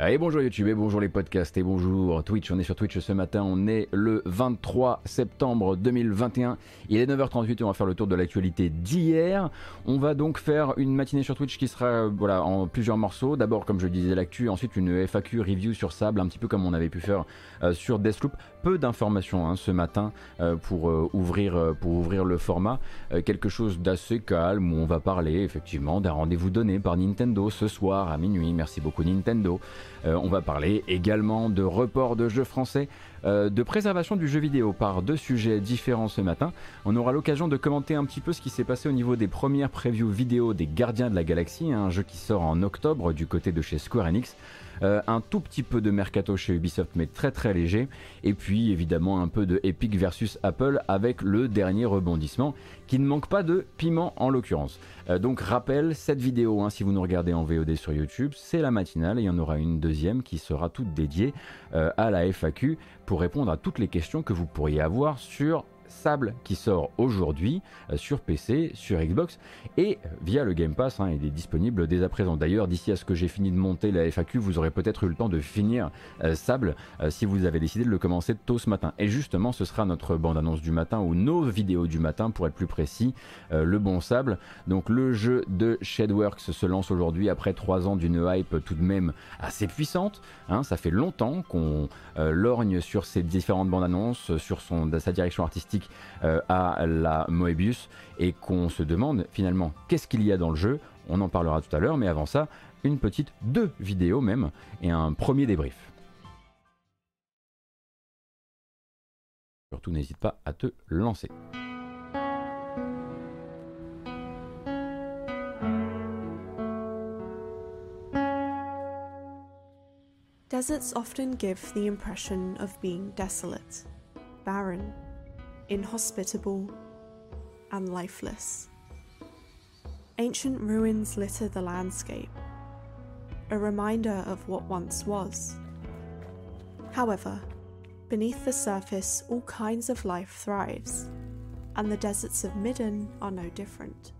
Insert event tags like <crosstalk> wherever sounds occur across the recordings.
Et bonjour YouTube, et bonjour les podcasts, et bonjour Twitch. On est sur Twitch ce matin, on est le 23 septembre 2021. Il est 9h38 et on va faire le tour de l'actualité d'hier. On va donc faire une matinée sur Twitch qui sera voilà, en plusieurs morceaux. D'abord, comme je disais, l'actu, ensuite une FAQ review sur Sable, un petit peu comme on avait pu faire euh, sur Deathloop. Peu d'informations hein, ce matin euh, pour, euh, ouvrir, pour ouvrir le format. quelque chose d'assez calme où on va parler effectivement d'un rendez-vous donné par Nintendo ce soir à minuit. Merci beaucoup Nintendo. Euh, on va parler également de report de jeux français, euh, de préservation du jeu vidéo par deux sujets différents ce matin. On aura l'occasion de commenter un petit peu ce qui s'est passé au niveau des premières previews vidéo des Gardiens de la Galaxie, un jeu qui sort en octobre du côté de chez Square Enix. Euh, un tout petit peu de mercato chez Ubisoft, mais très très léger. Et puis évidemment un peu de Epic versus Apple avec le dernier rebondissement qui ne manque pas de piment en l'occurrence. Euh, donc rappel, cette vidéo, hein, si vous nous regardez en VOD sur YouTube, c'est la matinale et il y en aura une deuxième qui sera toute dédiée euh, à la FAQ pour répondre à toutes les questions que vous pourriez avoir sur Sable qui sort aujourd'hui euh, sur PC, sur Xbox et via le Game Pass. Hein, il est disponible dès à présent. D'ailleurs, d'ici à ce que j'ai fini de monter la FAQ, vous aurez peut-être eu le temps de finir euh, Sable euh, si vous avez décidé de le commencer tôt ce matin. Et justement, ce sera notre bande-annonce du matin ou nos vidéos du matin pour être plus précis. le bon Sable. Donc le jeu de Shadworks se lance aujourd'hui après trois ans d'une hype tout de même assez puissante. Hein. ça fait longtemps qu'on lorgne sur ces différentes bandes annonces, sur sa direction artistique euh, à la Moebius et qu'on se demande finalement qu'est-ce qu'il y a dans le jeu? On en parlera tout à l'heure, mais avant ça, une petite, deux vidéos même, et un premier débrief. Surtout n'hésite pas à te lancer. Deserts often give the impression of being desolate, barren, inhospitable, and lifeless. Ancient ruins litter the landscape, a reminder of what once was. However, beneath the surface, all kinds of life thrives, and the deserts of Midden are no different.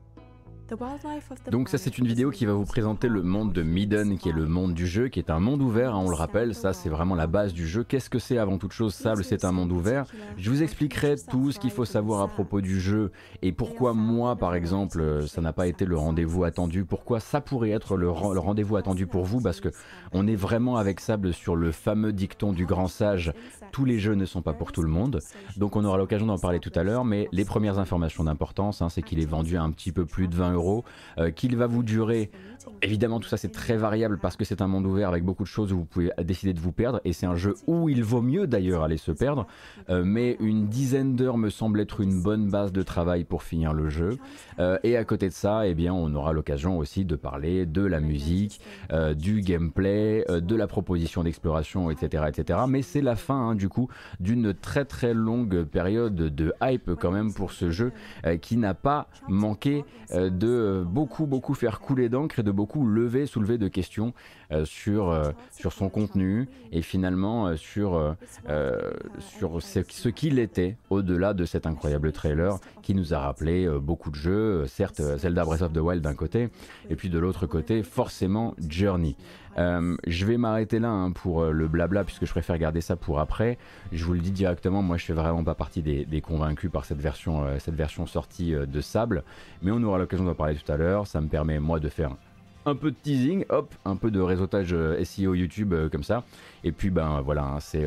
Donc ça c'est une vidéo qui va vous présenter le monde de Midden, qui est le monde du jeu, qui est un monde ouvert, hein, on le rappelle, ça c'est vraiment la base du jeu. Qu'est-ce que c'est avant toute chose? Sable c'est un monde ouvert. Je vous expliquerai tout ce qu'il faut savoir à propos du jeu et pourquoi moi par exemple euh, ça n'a pas été le rendez-vous attendu, pourquoi ça pourrait être le, rendez-vous attendu pour vous, parce que on est vraiment avec Sable sur le fameux dicton du grand sage, tous les jeux ne sont pas pour tout le monde. Donc on aura l'occasion d'en parler tout à l'heure, mais les premières informations d'importance, hein, c'est qu'il est vendu à un petit peu plus de 20 euh, qu'il va vous durer. Évidemment, tout ça c'est très variable parce que c'est un monde ouvert avec beaucoup de choses où vous pouvez décider de vous perdre et c'est un jeu où il vaut mieux d'ailleurs aller se perdre. Euh, mais une dizaine d'heures me semble être une bonne base de travail pour finir le jeu. Euh, et à côté de ça, eh bien, on aura l'occasion aussi de parler de la musique, du gameplay, de la proposition d'exploration, etc., etc. Mais c'est la fin hein, du coup d'une très très longue période de hype quand même pour ce jeu qui n'a pas manqué de de beaucoup, beaucoup faire couler d'encre et de beaucoup lever, soulever de questions euh, sur, euh, sur son contenu et finalement euh, sur, sur ce, qu'il était au-delà de cet incroyable trailer qui nous a rappelé beaucoup de jeux, certes Zelda Breath of the Wild d'un côté et puis de l'autre côté forcément Journey. Je vais m'arrêter là hein, pour le blabla puisque je préfère garder ça pour après. Je vous le dis directement, moi je fais vraiment pas partie des, convaincus par cette version, cette version sortie de Sable, mais on aura l'occasion d'en parler tout à l'heure. Ça me permet moi de faire un peu de teasing, hop, un peu de réseautage euh, SEO YouTube euh, comme ça. Et puis ben voilà, hein, c'est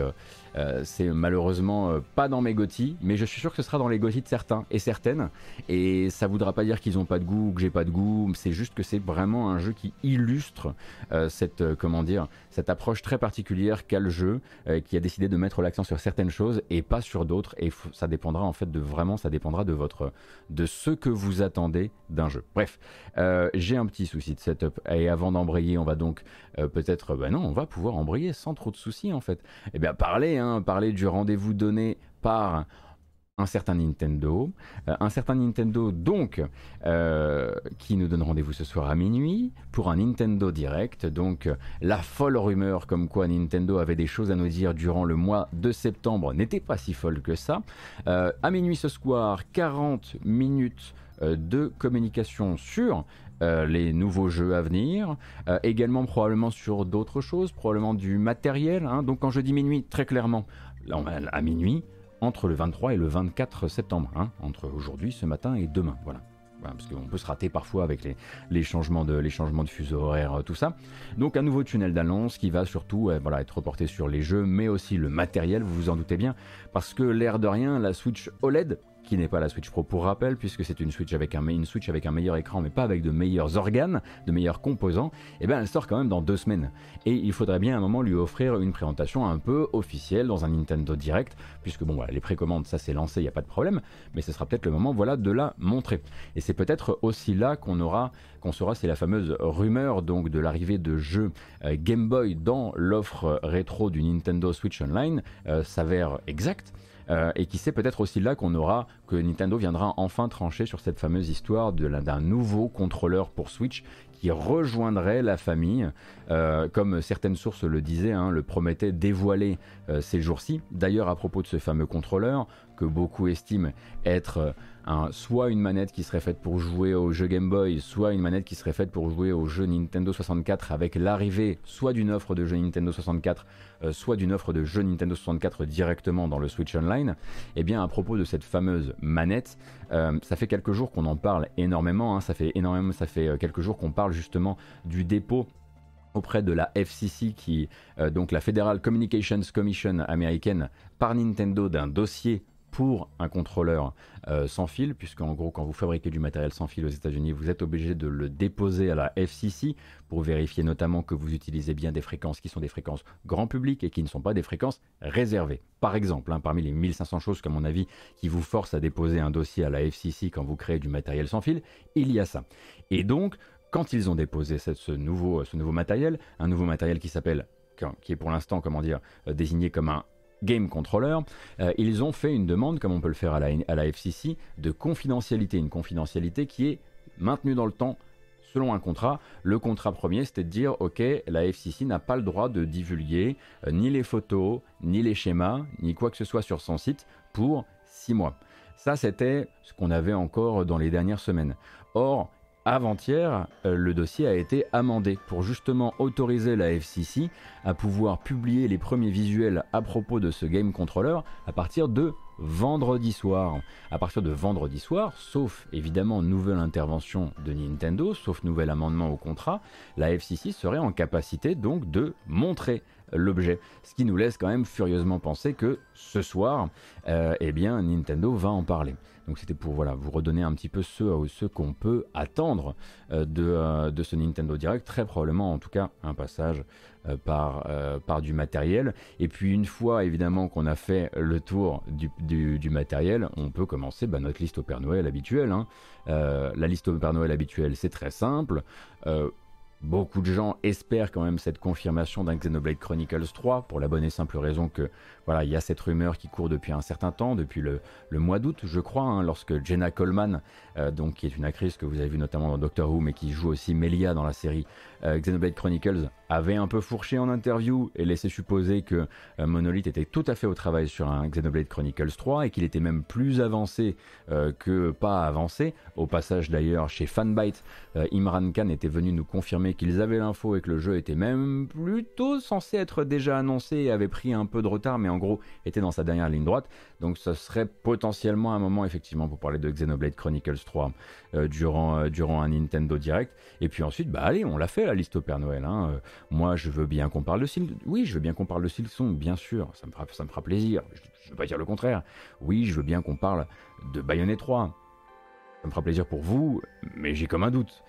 euh, c'est malheureusement euh, pas dans mes GOTY, mais je suis sûr que ce sera dans les GOTY de certains et certaines. Et ça voudra pas dire qu'ils ont pas de goût ou que j'ai pas de goût. C'est juste que c'est vraiment un jeu qui illustre euh, cette approche très particulière qu'a le jeu, qui a décidé de mettre l'accent sur certaines choses et pas sur d'autres. Et ça dépendra en fait de vraiment, ça dépendra de votre de ce que vous attendez d'un jeu. Bref, j'ai un petit souci de setup. Et avant d'embrayer, on va donc peut-être, ben non, on va pouvoir embrayer sans trop de soucis en fait. Eh bien, parler. Hein, parler du rendez-vous donné par un certain Nintendo, euh, un certain Nintendo donc euh, qui nous donne rendez-vous ce soir à minuit pour un Nintendo Direct, donc la folle rumeur comme quoi Nintendo avait des choses à nous dire durant le mois de septembre n'était pas si folle que ça. Euh, à minuit ce soir, 40 minutes de communication sur les nouveaux jeux à venir, également probablement sur d'autres choses, probablement du matériel. Hein. Donc quand je dis minuit, très clairement, à minuit, entre le 23 et le 24 septembre, hein, entre aujourd'hui, ce matin et demain. Voilà. parce qu'on peut se rater parfois avec les, changements de, les changements fuseau horaire, euh, tout ça. Donc un nouveau tunnel d'annonce qui va surtout euh, être reporté sur les jeux, mais aussi le matériel, vous vous en doutez bien, parce que l'air de rien, la Switch OLED, qui n'est pas la Switch Pro pour rappel, puisque c'est une Switch avec un, meilleur écran, mais pas avec de meilleurs organes, de meilleurs composants, eh bien elle sort quand même dans deux semaines. Et il faudrait bien à un moment lui offrir une présentation un peu officielle dans un Nintendo Direct, puisque bon voilà, les précommandes, ça c'est lancé, il n'y a pas de problème, mais ce sera peut-être le moment voilà, de la montrer. Et c'est peut-être aussi là qu'on aura, qu'on saura, c'est la fameuse rumeur donc de l'arrivée de jeux euh, Game Boy dans l'offre rétro du Nintendo Switch Online euh, s'avère exacte. Euh, et qui sait peut-être aussi là qu'on aura, que Nintendo viendra enfin trancher sur cette fameuse histoire d'un nouveau contrôleur pour Switch qui rejoindrait la famille, euh, comme certaines sources le disaient, hein, le promettaient dévoiler euh, ces jours-ci. D'ailleurs, à propos de ce fameux contrôleur, que beaucoup estiment être soit une manette qui serait faite pour jouer au jeu Game Boy, soit une manette qui serait faite pour jouer au jeu Nintendo 64 avec l'arrivée soit d'une offre de jeu Nintendo 64, euh, soit d'une offre de jeu Nintendo 64 directement dans le Switch Online, et eh bien à propos de cette fameuse manette, euh, ça fait quelques jours qu'on en parle énormément, hein. ça fait énormément, ça fait euh, quelques jours qu'on parle justement du dépôt auprès de la FCC, qui, donc la Federal Communications Commission américaine, par Nintendo d'un dossier pour un contrôleur euh, sans fil, puisqu'en gros, quand vous fabriquez du matériel sans fil aux États-Unis, vous êtes obligé de le déposer à la FCC pour vérifier notamment que vous utilisez bien des fréquences qui sont des fréquences grand public et qui ne sont pas des fréquences réservées. Par exemple, hein, parmi les 1500 choses, à mon avis, qui vous forcent à déposer un dossier à la FCC quand vous créez du matériel sans fil, il y a ça. Et donc, quand ils ont déposé ce, nouveau, ce nouveau matériel, un nouveau matériel qui s'appelle qui est pour l'instant, comment dire, euh, désigné comme un Game Controller, euh, ils ont fait une demande, comme on peut le faire à la, FCC, de confidentialité. Une confidentialité qui est maintenue dans le temps selon un contrat. Le contrat premier, c'était de dire, OK, la FCC n'a pas le droit de divulguer euh, ni les photos, ni les schémas, ni quoi que ce soit sur son site pour six mois. Ça, c'était ce qu'on avait encore dans les dernières semaines. Or, avant-hier, euh, le dossier a été amendé pour justement autoriser la FCC à pouvoir publier les premiers visuels à propos de ce game controller à partir de vendredi soir. À partir de vendredi soir, sauf évidemment nouvelle intervention de Nintendo, sauf nouvel amendement au contrat, la FCC serait en capacité donc de montrer l'objet. Ce qui nous laisse quand même furieusement penser que ce soir, euh, eh bien, Nintendo va en parler. Donc c'était pour voilà, vous redonner un petit peu ce, ce qu'on peut attendre euh, de, euh, de, ce Nintendo Direct. Très probablement, en tout cas, un passage par, par du matériel. Et puis une fois évidemment qu'on a fait le tour du, du, matériel, on peut commencer bah, notre liste au Père Noël habituelle. Hein. la liste au Père Noël habituelle, c'est très simple. Beaucoup de gens espèrent quand même cette confirmation d'un Xenoblade Chronicles 3 pour la bonne et simple raison que voilà, il y a cette rumeur qui court depuis un certain temps, depuis le, mois d'août, je crois, hein, lorsque Jenna Coleman, euh, donc qui est une actrice que vous avez vu notamment dans Doctor Who, mais qui joue aussi Melia dans la série euh, Xenoblade Chronicles, avait un peu fourché en interview et laissé supposer que euh, Monolith était tout à fait au travail sur un Xenoblade Chronicles 3 et qu'il était même plus avancé que pas avancé. Au passage d'ailleurs, chez Fanbyte, Imran Khan était venu nous confirmer qu'ils avaient l'info et que le jeu était même plutôt censé être déjà annoncé et avait pris un peu de retard, mais gros était dans sa dernière ligne droite. Donc ce serait potentiellement un moment effectivement pour parler de Xenoblade Chronicles 3 euh, durant, euh, durant un Nintendo Direct. Et puis ensuite, bah allez, on l'a fait la liste au Père Noël. Hein. Euh, moi je veux bien qu'on parle de. Oui, je veux bien qu'on parle de Silson, bien sûr, ça me fera, ça me fera plaisir. Je ne veux pas dire le contraire. Oui, je veux bien qu'on parle de Bayonetta 3. Ça me fera plaisir pour vous, mais j'ai comme un doute.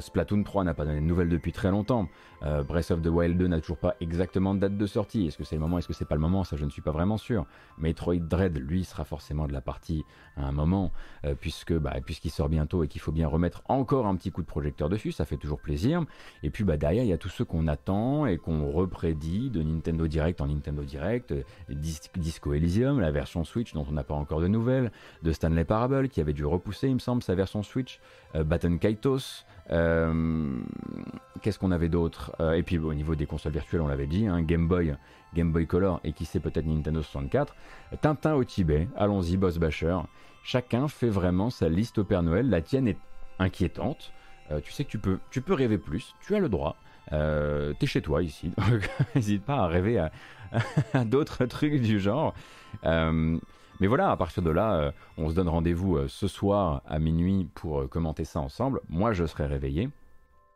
Splatoon 3 n'a pas donné de nouvelles depuis très longtemps. Euh, Breath of the Wild 2 n'a toujours pas exactement de date de sortie. Est-ce que c'est le moment Est-ce que c'est pas le moment? Ça, je ne suis pas vraiment sûr. Metroid Dread, lui, sera forcément de la partie à un moment, euh, puisque bah, puisqu'il sort bientôt et qu'il faut bien remettre encore un petit coup de projecteur dessus. Ça fait toujours plaisir. Et puis bah, derrière, il y a tous ceux qu'on attend et qu'on reprédit de Nintendo Direct en Nintendo Direct. Euh, Disco Elysium, la version Switch dont on n'a pas encore de nouvelles, de Stanley Parable qui avait dû repousser, il me semble, sa version Switch, Baton Kaitos. Qu'est-ce qu'on avait d'autre euh, et puis au niveau des consoles virtuelles, on l'avait dit, hein, Game Boy, Game Boy Color et qui sait peut-être Nintendo 64. Tintin au Tibet, allons-y, Boss Basher. Chacun fait vraiment sa liste au Père Noël. La tienne est inquiétante. tu sais que tu peux, tu peux rêver plus, tu as le droit. T'es chez toi ici, <laughs> <laughs> n'hésite pas à rêver à, <laughs> d'autres trucs du genre. Mais voilà, à partir de là, on se donne rendez-vous ce soir à minuit pour commenter ça ensemble. Moi, je serai réveillé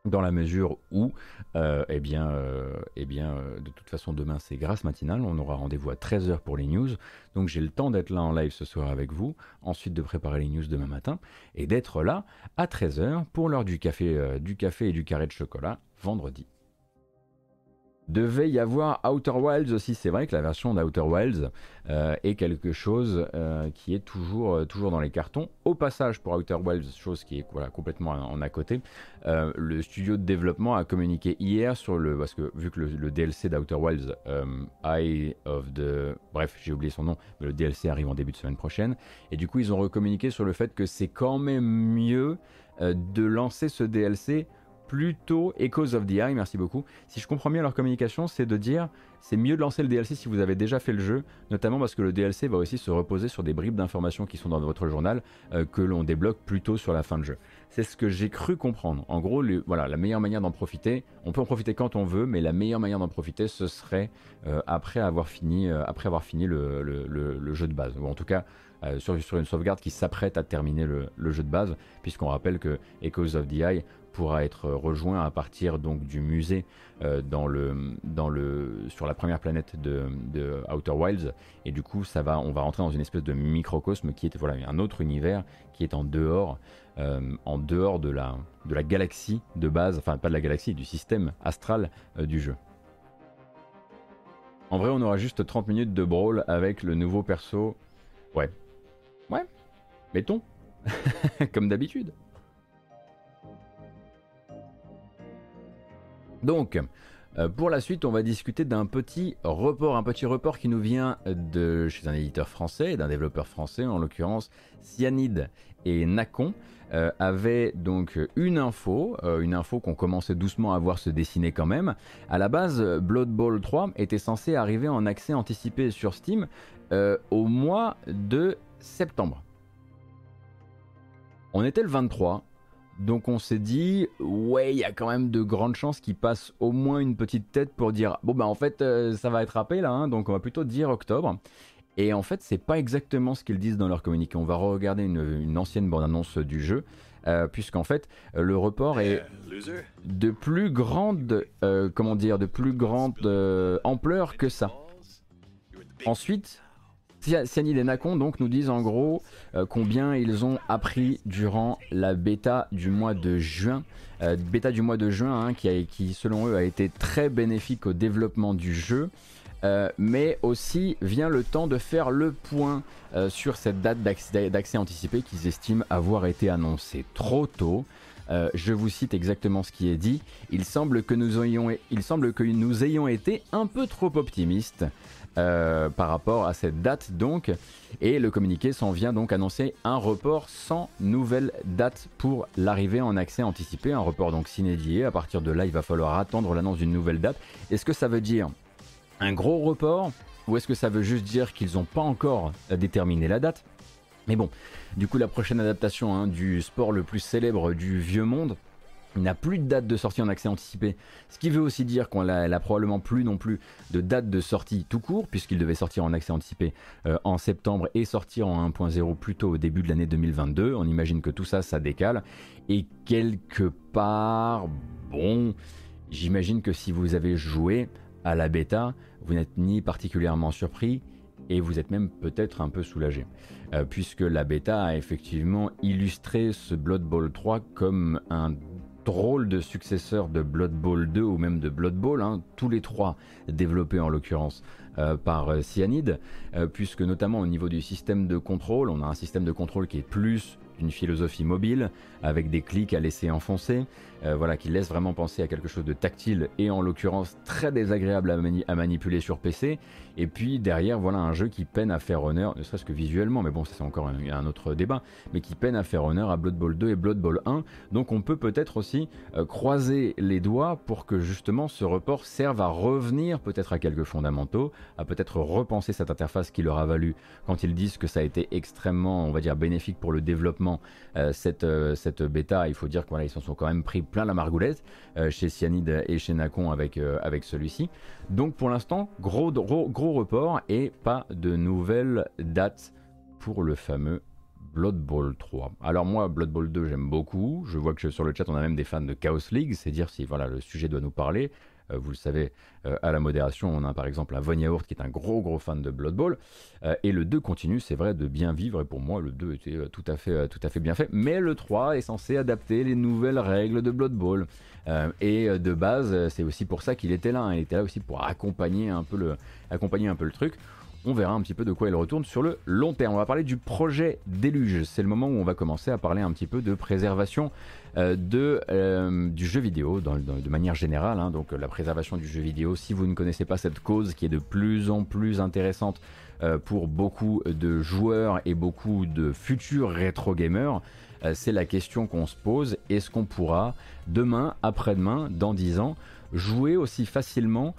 dans la mesure où, euh, eh bien, euh, eh bien euh, de toute façon, demain c'est grâce matinale, on aura rendez-vous à 13h pour les news, donc j'ai le temps d'être là en live ce soir avec vous, ensuite de préparer les news demain matin, et d'être là à 13h pour l'heure du café, du café et du carré de chocolat vendredi. Devait y avoir Outer Wilds aussi, c'est vrai que la version d'Outer Wilds euh, est quelque chose euh, qui est toujours, euh, toujours dans les cartons. Au passage, pour Outer Wilds, chose qui est voilà, complètement en, à côté, le studio de développement a communiqué hier sur le. Parce que vu que le, DLC d'Outer Wilds, Eye of the. Bref, j'ai oublié son nom, mais le DLC arrive en début de semaine prochaine. Et du coup, ils ont recommuniqué sur le fait que c'est quand même mieux de lancer ce DLC plutôt Echoes of the Eye, merci beaucoup. Si je comprends bien leur communication, c'est de dire c'est mieux de lancer le DLC si vous avez déjà fait le jeu, notamment parce que le DLC va aussi se reposer sur des bribes d'informations qui sont dans votre journal euh, que l'on débloque plutôt sur la fin de jeu. C'est ce que j'ai cru comprendre. En gros, voilà, la meilleure manière d'en profiter, on peut en profiter quand on veut, mais la meilleure manière d'en profiter, ce serait euh, après avoir fini, euh, le, jeu de base, ou en tout cas sur, sur, une sauvegarde qui s'apprête à terminer le, jeu de base, puisqu'on rappelle que Echoes of the Eye pourra être rejoint à partir donc du musée euh, sur la première planète de, Outer Wilds et du coup ça va, on va rentrer dans une espèce de microcosme qui est voilà un autre univers qui est en dehors euh, en dehors de la, de la galaxie de base, enfin pas de la galaxie, du système astral euh, du jeu. En vrai, on aura juste 30 minutes de brawl avec le nouveau perso. Ouais. Ouais. Mettons. <laughs> Comme d'habitude. Donc, euh, pour la suite, on va discuter d'un petit report, un petit report qui nous vient de chez un éditeur français, d'un développeur français, en l'occurrence Cyanide et Nacon. Euh, avaient donc une info, euh, une info qu'on commençait doucement à voir se dessiner quand même. À la base, Blood Bowl 3 était censé arriver en accès anticipé sur Steam au mois de septembre. On était le 23, donc on s'est dit, ouais, il y a quand même de grandes chances qu'il passe au moins une petite tête pour dire, bon bah en fait euh, ça va être râpé là, hein, donc on va plutôt dire octobre. Et en fait c'est pas exactement ce qu'ils disent dans leur communiqué. On va regarder une, ancienne bande-annonce du jeu, euh, puisqu'en fait le report est de plus grande, euh, comment dire, de plus grande ampleur que ça. Ensuite, Cyanide et Nacon donc nous disent en gros euh, combien ils ont appris durant la bêta du mois de juin. Euh, bêta du mois de juin hein, qui, selon eux a été très bénéfique au développement du jeu. Euh, mais aussi vient le temps de faire le point sur cette date d'accès anticipé qu'ils estiment avoir été annoncée trop tôt. Je vous cite exactement ce qui est dit. Il semble que nous ayons, il semble que nous ayons été un peu trop optimistes. Euh, par rapport à cette date donc. Et le communiqué s'en vient donc annoncer un report sans nouvelle date pour l'arrivée en accès anticipé, un report donc s'inédié. À partir de là, il va falloir attendre l'annonce d'une nouvelle date. Est-ce que ça veut dire un gros report ou est-ce que ça veut juste dire qu'ils n'ont pas encore déterminé la date? Mais bon, du coup la prochaine adaptation hein, du sport le plus célèbre du vieux monde, n'a plus de date de sortie en accès anticipé, ce qui veut aussi dire qu'on n'a probablement plus non plus de date de sortie tout court, puisqu'il devait sortir en accès anticipé euh, en septembre et sortir en 1.0 plutôt au début de l'année 2022. On imagine que tout ça, ça décale. Et quelque part, bon, j'imagine que si vous avez joué à la bêta, vous n'êtes ni particulièrement surpris, et vous êtes même peut-être un peu soulagé, euh, puisque la bêta a effectivement illustré ce Blood Bowl 3 comme un drôle de successeur de Blood Bowl 2 ou même de Blood Bowl, hein, tous les trois développés en l'occurrence euh, par euh, Cyanide, puisque notamment au niveau du système de contrôle, on a un système de contrôle qui est plus une philosophie mobile, avec des clics à laisser enfoncer, voilà, qui laisse vraiment penser à quelque chose de tactile et en l'occurrence très désagréable à manipuler sur PC, et puis derrière, voilà un jeu qui peine à faire honneur, ne serait-ce que visuellement, mais bon, ça c'est encore un, autre débat, mais qui peine à faire honneur à Blood Bowl 2 et Blood Bowl 1. Donc on peut peut-être aussi euh, croiser les doigts pour que justement ce report serve à revenir peut-être à quelques fondamentaux, à peut-être repenser cette interface qui leur a valu quand ils disent que ça a été extrêmement, on va dire, bénéfique pour le développement complètement cette, cette bêta. Il faut dire qu'ils s'en sont quand même pris plein la margoulette chez Cyanide et chez Nacon avec, avec celui-ci. Donc pour l'instant, gros report et pas de nouvelles dates pour le fameux Blood Bowl 3. Alors moi, Blood Bowl 2, j'aime beaucoup. Je vois que sur le chat, on a même des fans de Chaos League. C'est dire si voilà, le sujet doit nous parler. Euh, vous le savez, euh, à la modération, on a par exemple un Von Yaourt qui est un gros gros fan de Blood Bowl. Euh, et le 2 continue, c'est vrai, de bien vivre. Et pour moi, le 2 était tout à fait, bien fait. Mais le 3 est censé adapter les nouvelles règles de Blood Bowl. et de base, c'est aussi pour ça qu'il était là. Hein. Il était là aussi pour accompagner un peu le truc on verra un petit peu de quoi il retourne sur le long terme. On va parler du projet Déluge. C'est le moment où on va commencer à parler un petit peu de préservation euh, de, euh, du jeu vidéo de manière générale. Hein. donc la préservation du jeu vidéo, si vous ne connaissez pas cette cause qui est de plus en plus intéressante euh, pour beaucoup de joueurs et beaucoup de futurs rétro gamers, c'est la question qu'on se pose. Est-ce qu'on pourra demain, après-demain, dans 10 ans, jouer aussi facilement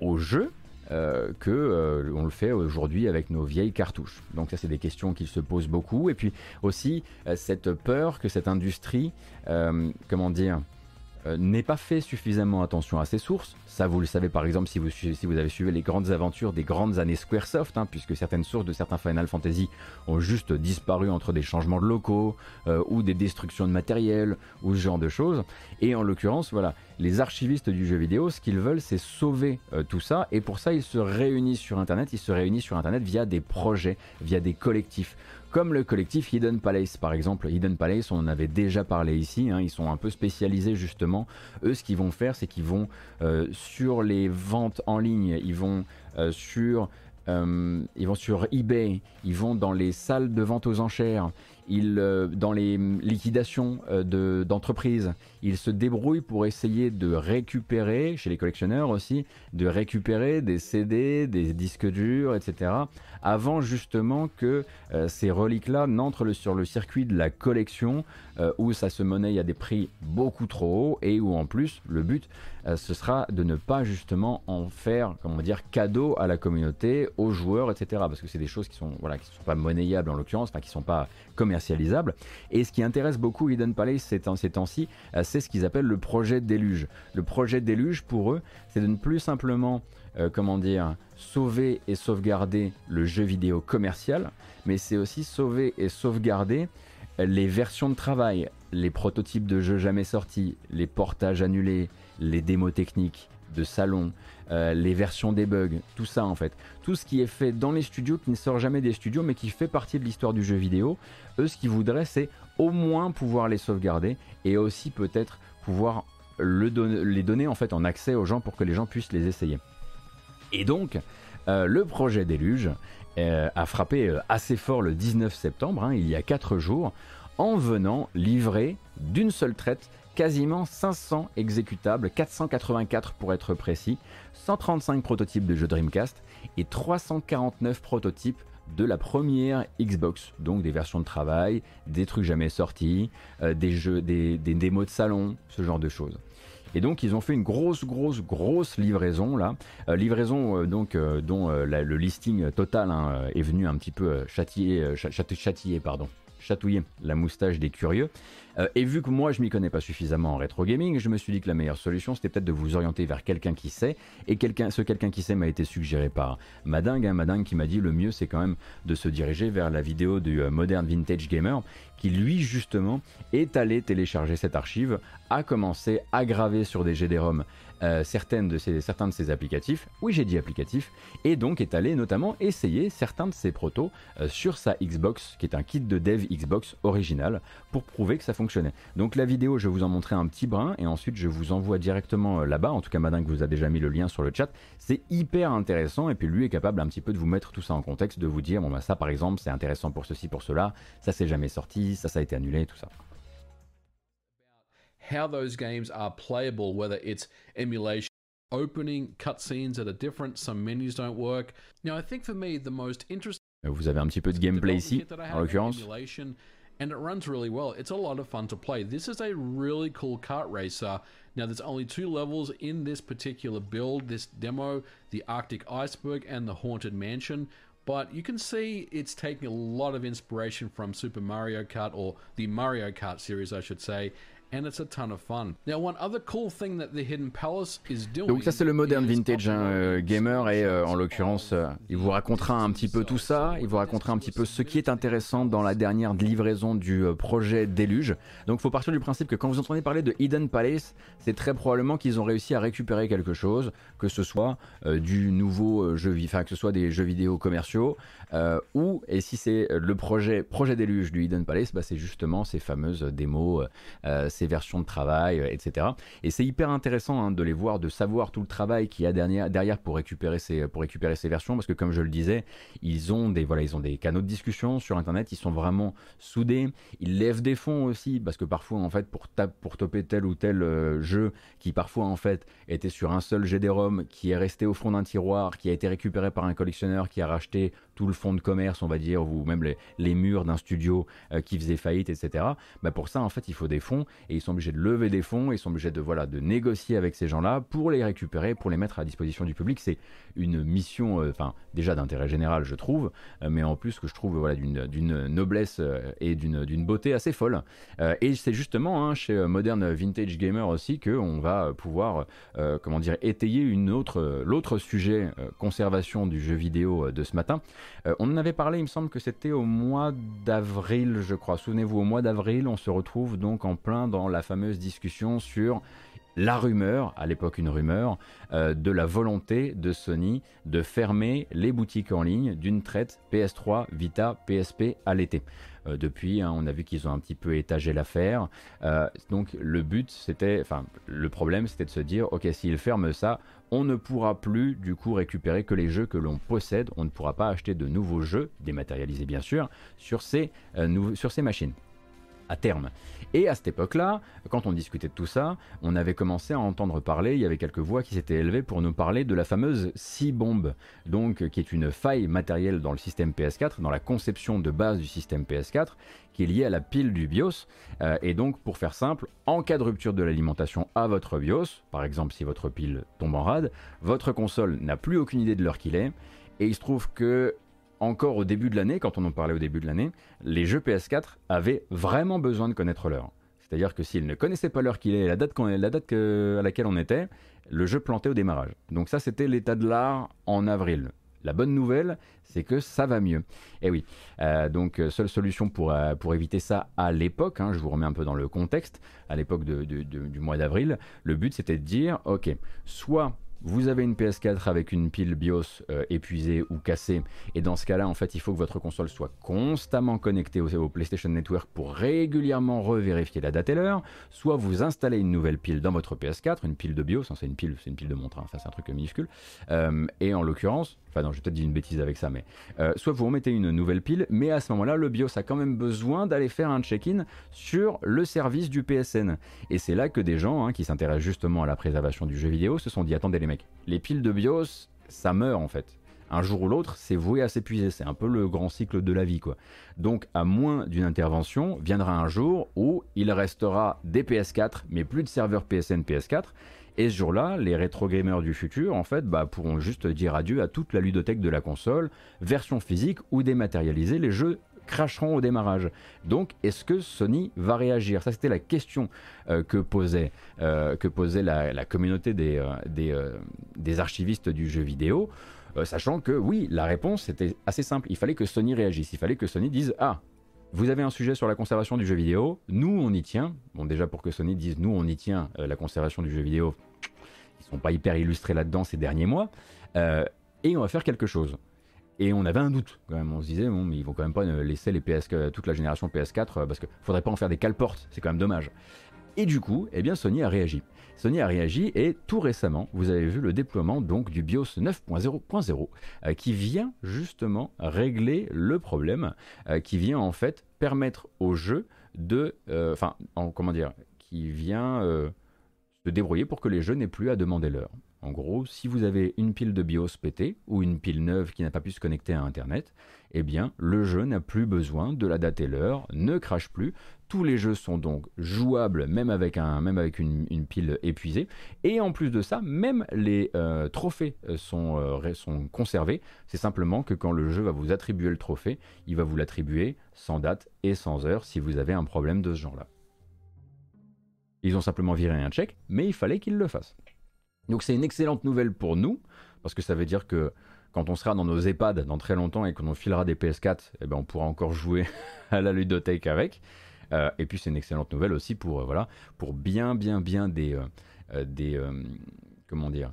au jeu? Euh, que euh, on le fait aujourd'hui avec nos vieilles cartouches. Donc ça c'est des questions qui se posent beaucoup et puis aussi euh, cette peur que cette industrie, comment dire, euh, n'est pas fait suffisamment attention à ses sources. Ça, vous le savez par exemple si vous, si vous avez suivi les grandes aventures des grandes années Squaresoft, hein, puisque certaines sources de certains Final Fantasy ont juste disparu entre des changements de locaux euh, ou des destructions de matériel ou ce genre de choses. Et en l'occurrence, voilà, les archivistes du jeu vidéo, ce qu'ils veulent, c'est sauver euh, tout ça. Et pour ça, ils se réunissent sur Internet. Ils se réunissent sur Internet via des projets, via des collectifs comme le collectif Hidden Palace par exemple. Hidden Palace, on en avait déjà parlé ici, hein. ils sont un peu spécialisés justement. Eux, ce qu'ils vont faire, c'est qu'ils vont euh, sur les ventes en ligne, ils vont euh, sur... Euh, ils vont sur eBay, ils vont dans les salles de vente aux enchères, ils, dans les liquidations d'entreprises, ils se débrouillent pour essayer de récupérer, chez les collectionneurs aussi, de récupérer des CD, des disques durs, etc avant justement que euh, ces reliques-là n'entrent sur le circuit de la collection euh, où ça se monnaie à des prix beaucoup trop hauts et où en plus le but euh, ce sera de ne pas justement en faire comment dire cadeau à la communauté, aux joueurs, etc. Parce que c'est des choses qui sont voilà qui sont pas monnayables en l'occurrence, enfin qui sont pas commercialisables. Et ce qui intéresse beaucoup Hidden Palace ces temps-ci, c'est ce qu'ils appellent le projet déluge. Le projet déluge pour eux, c'est de ne plus simplement comment dire sauver et sauvegarder le jeu vidéo commercial, mais c'est aussi sauver et sauvegarder les versions de travail, les prototypes de jeux jamais sortis, les portages annulés, les démos techniques de salon, euh, les versions des bugs, tout ça en fait. Tout ce qui est fait dans les studios, qui ne sort jamais des studios, mais qui fait partie de l'histoire du jeu vidéo, eux ce qu'ils voudraient c'est au moins pouvoir les sauvegarder et aussi peut-être pouvoir les donner en fait en accès aux gens pour que les gens puissent les essayer. Et donc, euh, le projet Déluge euh, a frappé assez fort le 19 septembre, hein, il y a 4 jours, en venant livrer d'une seule traite quasiment 500 exécutables, 484 pour être précis, 135 prototypes de jeux Dreamcast et 349 prototypes de la première Xbox, donc des versions de travail, des trucs jamais sortis, des jeux, démos de salon, ce genre de choses. Et donc ils ont fait une grosse, grosse, grosse livraison là. Euh, livraison euh, donc euh, dont le listing total hein, est venu un petit peu châtier, châtier, pardon, chatouiller la moustache des curieux. Euh, et vu que moi je m'y connais pas suffisamment en rétro gaming, je me suis dit que la meilleure solution c'était peut-être de vous orienter vers quelqu'un qui sait. Et ce quelqu'un qui sait m'a été suggéré par Madingue, hein, Madingue qui m'a dit le mieux c'est quand même de se diriger vers la vidéo du euh, Modern Vintage Gamer qui lui justement est allé télécharger cette archive, a commencé à graver sur des GD-ROM certaines de certains de ces applicatifs, oui j'ai dit applicatifs, et donc est allé notamment essayer certains de ces protos sur sa Xbox, qui est un kit de dev Xbox original, pour prouver que ça fonctionne donc la vidéo, je vous en montrer un petit brin et ensuite je vous envoie directement euh, là-bas. En tout cas, Madame vous a déjà mis le lien sur le chat. C'est hyper intéressant et puis lui est capable un petit peu de vous mettre tout ça en contexte, de vous dire bon bah ça par exemple c'est intéressant pour ceci, pour cela, ça c'est jamais sorti, ça ça a été annulé, tout ça. How those games are playable, whether it's emulation opening cutscenes that are different, some menus don't work. Now, I think for me, the most interesting. Euh, vous avez un petit peu de gameplay ici, en l'occurrence. and it runs really well. It's a lot of fun to play. This is a really cool kart racer. Now, there's only two levels in this particular build, this demo, the Arctic Iceberg and the Haunted Mansion. but you can see it's taking a lot of inspiration from Super Mario Kart or the Mario Kart series, I should say, and it's a ton of fun. Now, one other cool thing that the Hidden Palace is doing. Donc ça c'est le modern vintage hein, euh, gamer et euh, en l'occurrence euh, il vous racontera un petit peu tout ça, il vous racontera un petit peu ce qui est intéressant dans la dernière livraison du projet Déluge. Donc il faut partir du principe que quand vous entendez parler de Hidden Palace, c'est très probablement qu'ils ont réussi à récupérer quelque chose, que ce soit du nouveau jeu, enfin que ce soit des jeux vidéo commerciaux ou et si c'est le projet projet Déluge du Hidden Palace, bah, c'est justement ces fameuses démos, versions de travail, euh, etc. Et c'est hyper intéressant hein, de les voir, de savoir tout le travail qu'il y a derrière, derrière pour, récupérer ces, pour récupérer ces versions, parce que comme je le disais, ils ont des, voilà, ils ont des canaux de discussion sur Internet, ils sont vraiment soudés, ils lèvent des fonds aussi, parce que parfois, en fait, pour, tap, pour toper tel ou tel euh, jeu, qui parfois, en fait, était sur un seul GD-ROM, qui est resté au fond d'un tiroir, qui a été récupéré par un collectionneur, qui a racheté tout le fonds de commerce, on va dire, ou même les, murs d'un studio euh, qui faisait faillite, etc. Bah pour ça, en fait, il faut des fonds et ils sont obligés de lever des fonds, ils sont obligés de voilà de négocier avec ces gens-là pour les récupérer, pour les mettre à disposition du public. C'est une mission, euh, enfin déjà d'intérêt général, je trouve, euh, mais en plus que je trouve voilà d'une noblesse et d'une beauté assez folle. Et c'est justement hein, chez Modern Vintage Gamer aussi que on va pouvoir, comment dire, étayer l'autre sujet conservation du jeu vidéo de ce matin. On en avait parlé, il me semble que c'était au mois d'avril, je crois. Souvenez-vous, au mois d'avril, on se retrouve donc en plein dans la fameuse discussion sur la rumeur, à l'époque une rumeur, euh, de la volonté de Sony de fermer les boutiques en ligne d'une traite PS3, Vita, PSP à l'été. Euh, depuis, hein, on a vu qu'ils ont un petit peu étagé l'affaire. Euh, donc le but, c'était, enfin, le problème, c'était de se dire, ok, s'ils ferment ça, on ne pourra plus du coup récupérer que les jeux que l'on possède. On ne pourra pas acheter de nouveaux jeux, dématérialisés bien sûr, sur ces, sur ces machines à terme. Et à cette époque-là, quand on discutait de tout ça, on avait commencé à entendre parler, il y avait quelques voix qui s'étaient élevées pour nous parler de la fameuse C-bomb, donc qui est une faille matérielle dans le système PS4, dans la conception de base du système PS4, qui est liée à la pile du BIOS. Euh, et donc, pour faire simple, en cas de rupture de l'alimentation à votre BIOS, par exemple si votre pile tombe en rade, votre console n'a plus aucune idée de l'heure qu'il est. Et il se trouve que encore au début de l'année, quand on en parlait au début de l'année, les jeux PS4 avaient vraiment besoin de connaître l'heure. C'est-à-dire que s'ils ne connaissaient pas l'heure qu'il est, la date, la date à laquelle on était, le jeu plantait au démarrage. Donc ça, c'était l'état de l'art en avril. La bonne nouvelle, c'est que ça va mieux. Et oui, euh, donc seule solution pour, euh, pour éviter ça à l'époque, hein, je vous remets un peu dans le contexte, à l'époque du mois d'avril, le but c'était de dire, ok, soit vous avez une PS4 avec une pile BIOS euh, épuisée ou cassée, et dans ce cas-là, en fait, il faut que votre console soit constamment connectée au, PlayStation Network pour régulièrement revérifier la date et l'heure. Soit vous installez une nouvelle pile dans votre PS4, une pile de BIOS, hein, c'est une pile, c'est une pile de montre, hein, c'est un truc minuscule. Euh, et en l'occurrence, enfin non, j'ai peut-être dit une bêtise avec ça, mais euh, soit vous remettez une nouvelle pile, mais à ce moment-là, le BIOS a quand même besoin d'aller faire un check-in sur le service du PSN. Et c'est là que des gens hein, qui s'intéressent justement à la préservation du jeu vidéo se sont dit attendez les mecs les piles de BIOS, ça meurt en fait. Un jour ou l'autre, c'est voué à s'épuiser. C'est un peu le grand cycle de la vie, quoi. Donc, à moins d'une intervention, viendra un jour où il restera des PS4, mais plus de serveurs PSN PS4. Et ce jour-là, les rétro gamers du futur, en fait, bah, pourront juste dire adieu à toute la ludothèque de la console, version physique ou dématérialiser les jeux cracheront au démarrage. Donc, est-ce que Sony va réagir? Ça, c'était la question euh, que posait, euh, que posait la, communauté des, euh, des, archivistes du jeu vidéo, sachant que oui, la réponse était assez simple. Il fallait que Sony réagisse. Il fallait que Sony dise Ah, vous avez un sujet sur la conservation du jeu vidéo, nous on y tient. Bon, déjà pour que Sony dise nous on y tient la conservation du jeu vidéo, ils sont pas hyper illustrés là-dedans ces derniers mois. et on va faire quelque chose. Et on avait un doute quand même. On se disait, bon, mais ils vont quand même pas laisser les PS, toute la génération PS4 parce qu'il faudrait pas en faire des cale-portes. C'est quand même dommage. Et du coup, eh bien, Sony a réagi. Sony a réagi et tout récemment, vous avez vu le déploiement donc du BIOS 9.0.0 euh, qui vient justement régler le problème, euh, qui vient en fait permettre au jeu de, enfin, comment dire, qui vient se débrouiller pour que les jeux n'aient plus à demander l'heure. En gros, si vous avez une pile de BIOS pétée ou une pile neuve qui n'a pas pu se connecter à Internet, eh bien, le jeu n'a plus besoin de la date et l'heure, ne crache plus. Tous les jeux sont donc jouables, même avec, un, même une, pile épuisée. Et en plus de ça, même les euh, trophées euh, sont, euh, sont conservés. C'est simplement que quand le jeu va vous attribuer le trophée, il va vous l'attribuer sans date et sans heure si vous avez un problème de ce genre-là. Ils ont simplement viré un check, mais il fallait qu'ils le fassent. Donc c'est une excellente nouvelle pour nous, parce que ça veut dire que quand on sera dans nos EHPAD dans très longtemps et qu'on filera des PS4, eh ben on pourra encore jouer <laughs> à la ludothèque avec. Euh, et puis c'est une excellente nouvelle aussi pour, euh, voilà, pour bien, bien, bien des, euh, des comment dire,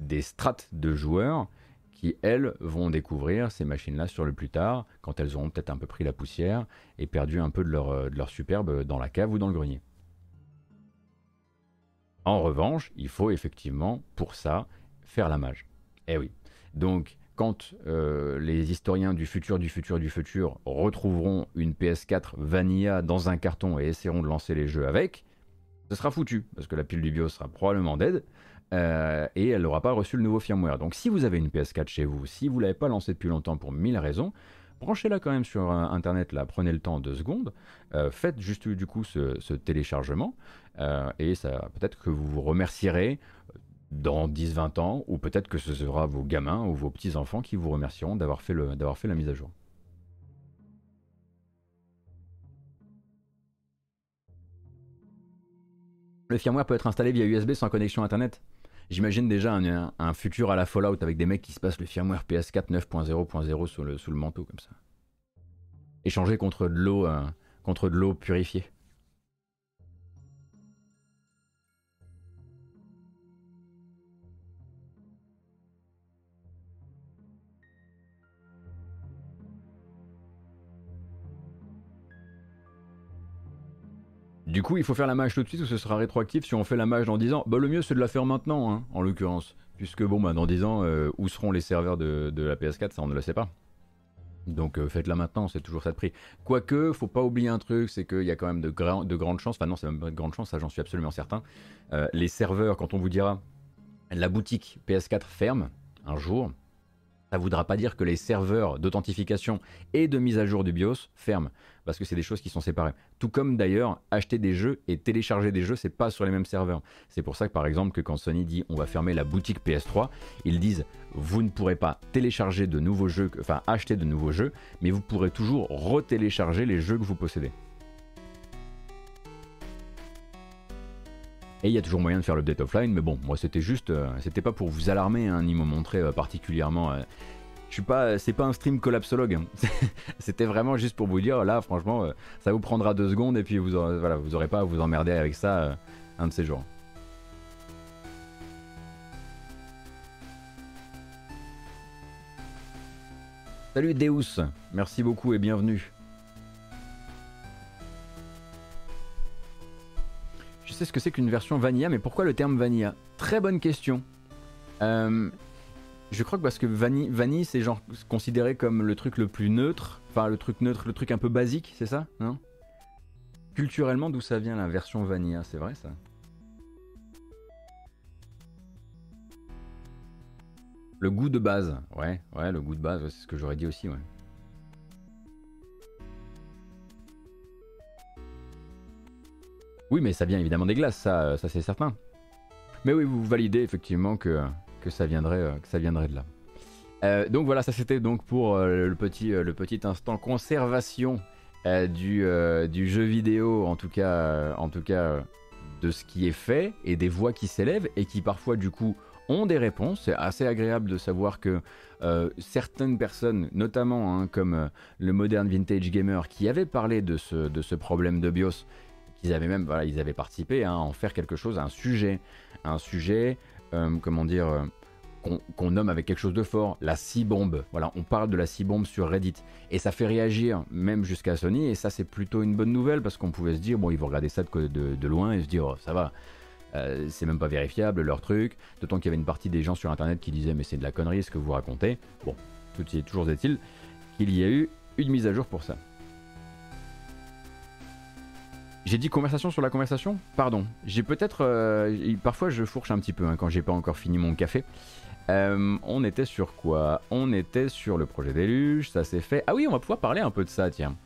des strates de joueurs qui, elles, vont découvrir ces machines-là sur le plus tard, quand elles auront peut-être un peu pris la poussière et perdu un peu de leur, de leur superbe dans la cave ou dans le grenier. En revanche, il faut effectivement, pour ça, faire la mage. Eh oui. Donc, quand euh, les historiens du futur, du futur, du futur retrouveront une PS4 Vanilla dans un carton et essaieront de lancer les jeux avec, ce sera foutu, parce que la pile du BIOS sera probablement dead, euh, et elle n'aura pas reçu le nouveau firmware. Donc si vous avez une PS4 chez vous, si vous ne l'avez pas lancée depuis longtemps pour mille raisons, branchez-la quand même sur euh, Internet, là, prenez le temps deux secondes, faites juste du coup ce, téléchargement, et ça peut-être que vous vous remercierez dans 10-20 ans, ou peut-être que ce sera vos gamins ou vos petits-enfants qui vous remercieront d'avoir fait, fait la mise à jour. Le firmware peut être installé via USB sans connexion Internet. J'imagine déjà un, futur à la Fallout avec des mecs qui se passent le firmware PS4 9.0.0 sous le, manteau comme ça. Échanger contre de l'eau euh, contre de l'eau purifiée. Du coup, il faut faire la mage tout de suite ou ce sera rétroactif si on fait la mage dans 10 ans? Bah le mieux c'est de la faire maintenant, hein, en l'occurrence. Puisque bon, bah, dans 10 ans, euh, où seront les serveurs de, la PS4 Ça on ne le sait pas. Donc euh, faites-la maintenant, c'est toujours ça de prix. Quoique, faut pas oublier un truc, c'est qu'il y a quand même de, de grandes chances, enfin non, c'est même pas de grandes chances, ça j'en suis absolument certain. Euh, les serveurs, quand on vous dira la boutique PS4 ferme un jour, ça voudra pas dire que les serveurs d'authentification et de mise à jour du BIOS ferment, parce que c'est des choses qui sont séparées. Tout comme d'ailleurs, acheter des jeux et télécharger des jeux, c'est pas sur les mêmes serveurs. C'est pour ça que par exemple, que quand Sony dit on va fermer la boutique PS3, ils disent vous ne pourrez pas télécharger de nouveaux jeux, enfin acheter de nouveaux jeux, mais vous pourrez toujours retélécharger les jeux que vous possédez. Et il y a toujours moyen de faire l'update offline, mais bon, moi c'était juste, euh, c'était pas pour vous alarmer hein, ni me montrer euh, particulièrement. Euh, je suis pas, c'est pas un stream collapsologue. <laughs> C'était vraiment juste pour vous dire, là, franchement, ça vous prendra deux secondes et puis vous, aurez, pas à vous emmerder avec ça un de ces jours. Salut Deus, merci beaucoup et bienvenue. ce que c'est qu'une version vanilla, mais pourquoi le terme vanilla? Très bonne question. Euh, je crois que parce que vanille, vanille c'est genre considéré comme le truc le plus neutre, enfin le truc neutre, le truc un peu basique, c'est ça Non? Culturellement, d'où ça vient la version vanilla? C'est vrai ça Le goût de base, ouais, ouais, le goût de base, c'est ce que j'aurais dit aussi, ouais. Oui, mais ça vient évidemment des glaces, ça, ça c'est certain. Mais oui, vous validez effectivement que, que, ça, viendrait, euh, que ça viendrait de là. Euh, donc voilà, ça c'était donc pour euh, le, petit, le petit instant conservation du, du, jeu vidéo, en tout cas, en tout cas de ce qui est fait et des voix qui s'élèvent et qui parfois du coup ont des réponses. C'est assez agréable de savoir que certaines personnes, notamment hein, comme le Modern Vintage Gamer, qui avait parlé de ce, de ce problème de BIOS, qu'ils avaient même, voilà, ils avaient participé à en faire quelque chose, un sujet, un sujet, comment dire, euh, qu'on nomme avec quelque chose de fort, la C-bombe. Voilà, on parle de la C-bombe sur Reddit. Et ça fait réagir même jusqu'à Sony, et ça c'est plutôt une bonne nouvelle, parce qu'on pouvait se dire, bon, ils vont regarder ça de, loin et se dire, oh, ça va. Euh, c'est même pas vérifiable leur truc, d'autant qu'il y avait une partie des gens sur internet qui disaient mais c'est de la connerie ce que vous racontez. Bon, tout est toujours est-il qu'il y a eu une mise à jour pour ça. J'ai dit conversation sur la conversation Pardon. J'ai peut-être. euh, parfois je fourche un petit peu hein, quand j'ai pas encore fini mon café. Euh, on était sur quoi? On était sur le projet déluge, ça s'est fait. Ah oui, on va pouvoir parler un peu de ça, tiens.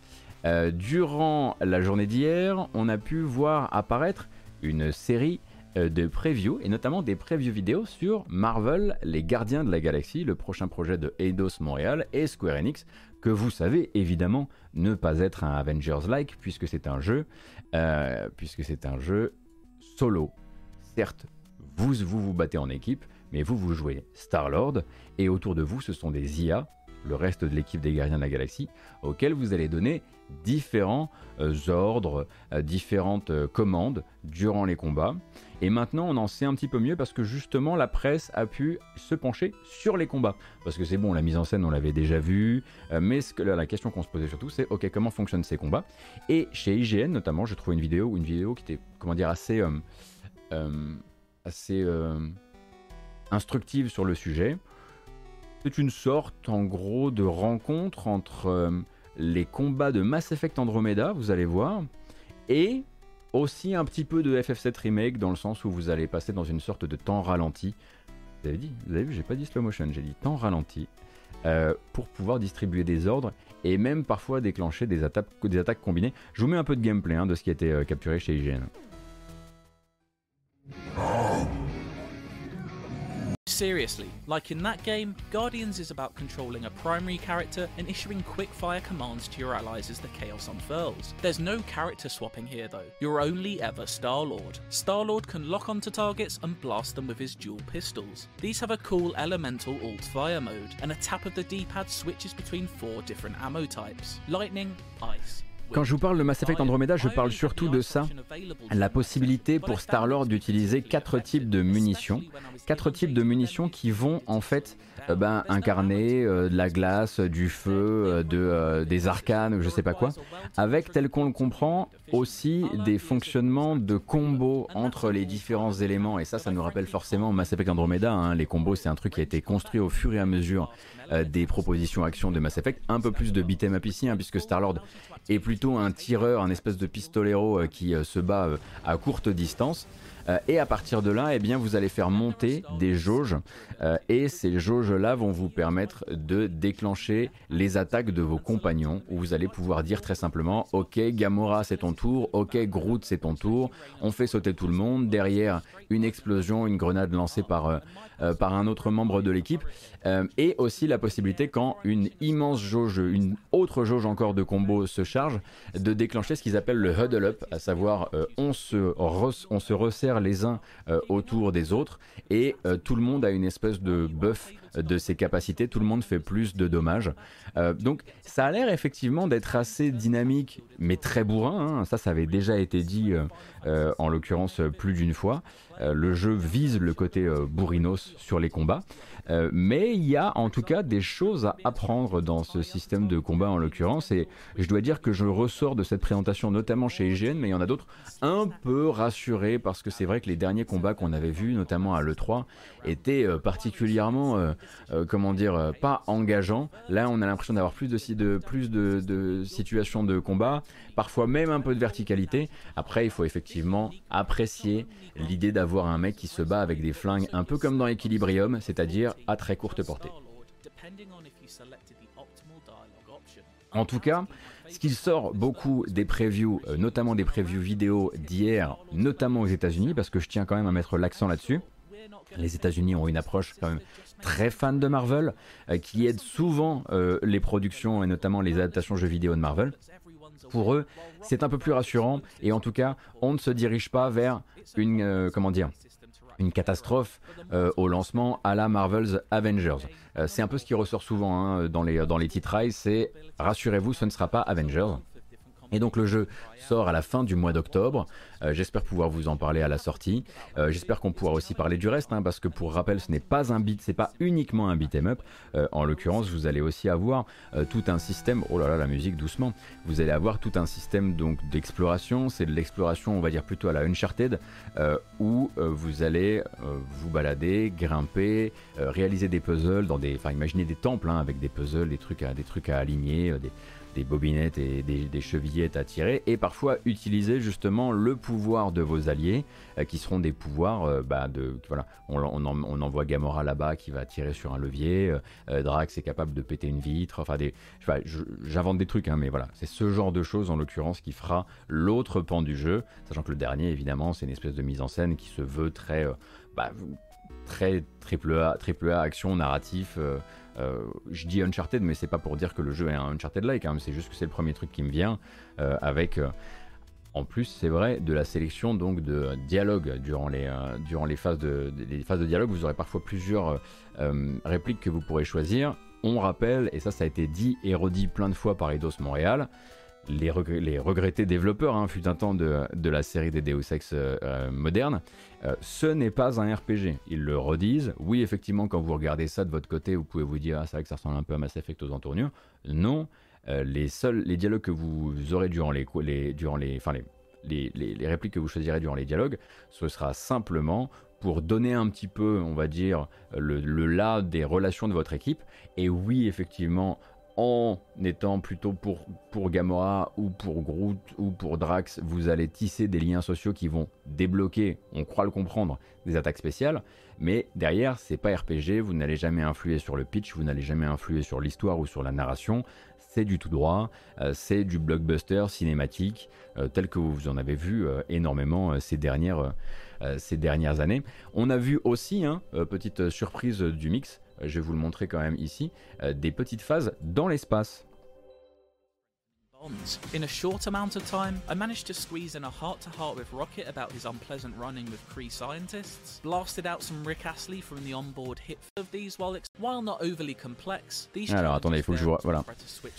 Euh, durant la journée d'hier, on a pu voir apparaître une série de previews, et notamment des previews vidéo sur Marvel, les Gardiens de la Galaxie, le prochain projet de Eidos Montréal et Square Enix, que vous savez évidemment ne pas être un Avengers-like, puisque c'est un jeu, euh, puisque c'est un jeu solo. Certes, vous, vous battez en équipe, mais vous, vous jouez Star-Lord, et autour de vous, ce sont des IA, le reste de l'équipe des Gardiens de la Galaxie, auxquels vous allez donner différents euh, ordres, euh, différentes commandes durant les combats. Et maintenant, on en sait un petit peu mieux parce que justement, la presse a pu se pencher sur les combats. Parce que c'est bon, la mise en scène, on l'avait déjà vu, euh, mais la question qu'on se posait surtout, c'est ok, comment fonctionnent ces combats? Et chez IGN, notamment, j'ai trouvé une vidéo, une vidéo qui était, comment dire, assez, euh, euh, instructive sur le sujet. C'est une sorte, en gros, de rencontre entre les combats de Mass Effect Andromeda, vous allez voir, et aussi un petit peu de FF7 Remake, dans le sens où vous allez passer dans une sorte de temps ralenti. Vous avez dit, vous avez vu, j'ai pas dit slow motion, j'ai dit temps ralenti, euh, pour pouvoir distribuer des ordres et même parfois déclencher des attaques, des attaques combinées. Je vous mets un peu de gameplay hein, de ce qui a été euh, capturé chez IGN. Seriously, like in that game, Guardians is about controlling a primary character and issuing quick-fire commands to your allies as the chaos unfurls. There's no character swapping here though. You're only ever Star-Lord. Star-Lord can lock onto targets and blast them with his dual pistols. These have a cool elemental alt-fire mode, and a tap of the D-pad switches between four different ammo types. Lightning, ice, Quand je vous parle de Mass Effect Andromeda, je parle surtout de ça, la possibilité pour Star-Lord d'utiliser quatre types de munitions, quatre types de munitions qui vont en fait ben, incarner euh, de la glace, du feu, euh, de, euh, des arcanes, je sais pas quoi, avec tel qu'on le comprend aussi des fonctionnements de combos entre les différents éléments, et ça, ça nous rappelle forcément Mass Effect Andromeda, hein. les combos c'est un truc qui a été construit au fur et à mesure euh, des propositions actions de Mass Effect, un peu plus de beat'em up ici, hein, puisque Star-Lord est plutôt un tireur, un espèce de pistolero euh, qui euh, se bat euh, à courte distance. Euh, et à partir de là, eh bien, vous allez faire monter des jauges euh, et ces jauges-là vont vous permettre de déclencher les attaques de vos compagnons où vous allez pouvoir dire très simplement Ok, Gamora, c'est ton tour. Ok, Groot, c'est ton tour. On fait sauter tout le monde. Derrière, une explosion, une grenade lancée par, euh, par un autre membre de l'équipe. Et aussi la possibilité, quand une immense jauge, une autre jauge encore de combo se charge, de déclencher ce qu'ils appellent le huddle up, à savoir on, se on se resserre les uns euh, autour des autres. Et euh, tout le monde a une espèce de buff de ses capacités, tout le monde fait plus de dommages. Euh, donc ça a l'air effectivement d'être assez dynamique, mais très bourrin. hein. Ça, ça avait déjà été dit euh, euh, en l'occurrence euh, plus d'une fois. Euh, le jeu vise le côté euh, bourrinos sur les combats. Euh, mais il y a en tout cas des choses à apprendre dans ce système de combat en l'occurrence et je dois dire que je ressors de cette présentation notamment chez IGN mais il y en a d'autres un peu rassurés parce que c'est vrai que les derniers combats qu'on avait vus notamment à l'E3 étaient euh, particulièrement euh, comment dire euh, pas engageants là on a l'impression d'avoir plus de, plus de situations de combat parfois même un peu de verticalité après il faut effectivement apprécier l'idée d'avoir un mec qui se bat avec des flingues un peu comme dans Equilibrium c'est-à-dire à très courte portée En tout cas, ce qui sort beaucoup des previews, euh, notamment des previews vidéo d'hier, notamment aux États-Unis, parce que je tiens quand même à mettre l'accent là-dessus. Les États-Unis ont une approche quand même très fan de Marvel, euh, qui aide souvent euh, les productions et notamment les adaptations jeux vidéo de Marvel. Pour eux, c'est un peu plus rassurant et en tout cas, on ne se dirige pas vers une euh, comment dire une catastrophe au lancement à la Marvel's Avengers. C'est un peu ce qui ressort souvent hein, dans les dans les titrailles, c'est rassurez-vous, ce ne sera pas Avengers. Et donc le jeu sort à la fin du mois d'octobre. J'espère pouvoir vous en parler à la sortie. J'espère qu'on pourra aussi parler du reste, hein, parce que pour rappel, ce n'est pas un beat, c'est pas uniquement un beat 'em up. en l'occurrence, vous allez aussi avoir tout un système. Oh là là, la musique doucement. Vous allez avoir tout un système donc d'exploration. C'est de l'exploration, on va dire plutôt à la Uncharted, où vous allez vous balader, grimper, réaliser des puzzles dans des, enfin, imaginez des temples hein, avec des puzzles, des trucs à, des trucs à aligner, des bobinettes et des, chevillettes à tirer, et parfois utiliser justement le pouvoir de vos alliés, euh, qui seront des pouvoirs euh, bah, de... Voilà, on, on, envoie Gamora là-bas qui va tirer sur un levier, euh, Drax est capable de péter une vitre, enfin des... J'invente des trucs, hein, mais voilà, c'est ce genre de choses en l'occurrence qui fera l'autre pan du jeu, sachant que le dernier évidemment c'est une espèce de mise en scène qui se veut très... Bah, très triple A, triple A action narratif. Euh, je dis Uncharted, mais c'est pas pour dire que le jeu est un Uncharted-like, hein, c'est juste que c'est le premier truc qui me vient euh, avec. Euh, en plus, c'est vrai, de la sélection donc de dialogue durant les, durant les, phases de, les phases de dialogue, vous aurez parfois plusieurs répliques que vous pourrez choisir. On rappelle, et ça ça a été dit et redit plein de fois par Eidos Montréal, les, regrettés développeurs, hein, fut un temps de, la série des Deus Ex euh, euh, moderne, euh, ce n'est pas un RPG. Ils le redisent. Oui, effectivement, quand vous regardez ça de votre côté, vous pouvez vous dire, ah, c'est vrai que ça ressemble un peu à Mass Effect aux entournures. Non, les seuls les dialogues que vous aurez durant les, durant les, enfin les, les, répliques que vous choisirez durant les dialogues, ce sera simplement pour donner un petit peu, on va dire, le, le là des relations de votre équipe. Et oui, effectivement, en étant plutôt pour, pour Gamora ou pour Groot ou pour Drax, vous allez tisser des liens sociaux qui vont débloquer, on croit le comprendre, des attaques spéciales. Mais derrière, c'est pas RPG, vous n'allez jamais influer sur le pitch, vous n'allez jamais influer sur l'histoire ou sur la narration. C'est du tout droit, euh, c'est du blockbuster cinématique, euh, tel que vous en avez vu euh, énormément ces dernières, années. On a vu aussi, hein, petite surprise du mix, je vais vous le montrer quand même ici, des petites phases dans l'espace. In a short amount of time, I managed to squeeze in a heart-to-heart with Rocket about his unpleasant running with Kree scientists, blasted out some Rick Astley from the onboard hit of these while, while not overly complex. These Alors attendez, il faut que je vois. Voilà.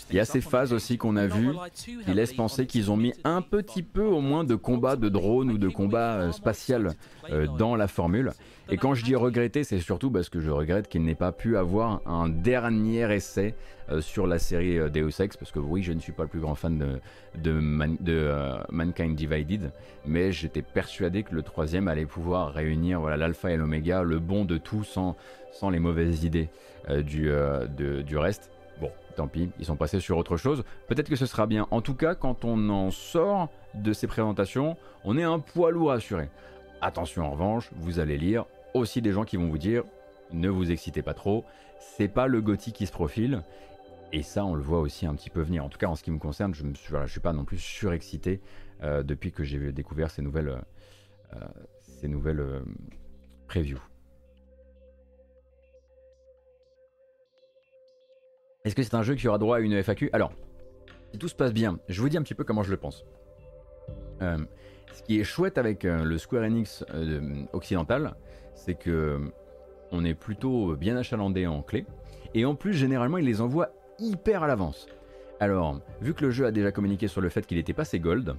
Il y a ces phases aussi qu'on a vues qui laissent penser qu'ils ont mis un petit peu au moins de combat de drone ou de combat euh, spatial euh, dans la formule. Et quand je dis regretter, c'est surtout parce que je regrette qu'il n'ait pas pu avoir un dernier essai euh, sur la série euh, Deus Ex, parce que oui, je ne suis pas le plus grand fan de, de, euh, Mankind Divided, mais j'étais persuadé que le troisième allait pouvoir réunir voilà l'alpha et l'oméga, le bon de tout sans, les mauvaises idées du, du reste. Bon, tant pis, ils sont passés sur autre chose. Peut-être que ce sera bien. En tout cas, quand on en sort de ces présentations, on est un poids lourd assuré. Attention en revanche, vous allez lire aussi des gens qui vont vous dire ne vous excitez pas trop, c'est pas le gothique qui se profile. Et ça, on le voit aussi un petit peu venir. En tout cas, en ce qui me concerne, je ne suis pas non plus surexcité euh, depuis que j'ai découvert ces nouvelles, euh, euh, ces nouvelles previews. Est-ce que c'est un jeu qui aura droit à une FAQ Alors, si tout se passe bien, je vous dis un petit peu comment je le pense. Ce qui est chouette avec le Square Enix occidental, c'est que on est plutôt bien achalandé en clé. Et en plus, généralement, il les envoie hyper à l'avance. Alors, vu que le jeu a déjà communiqué sur le fait qu'il était passé gold,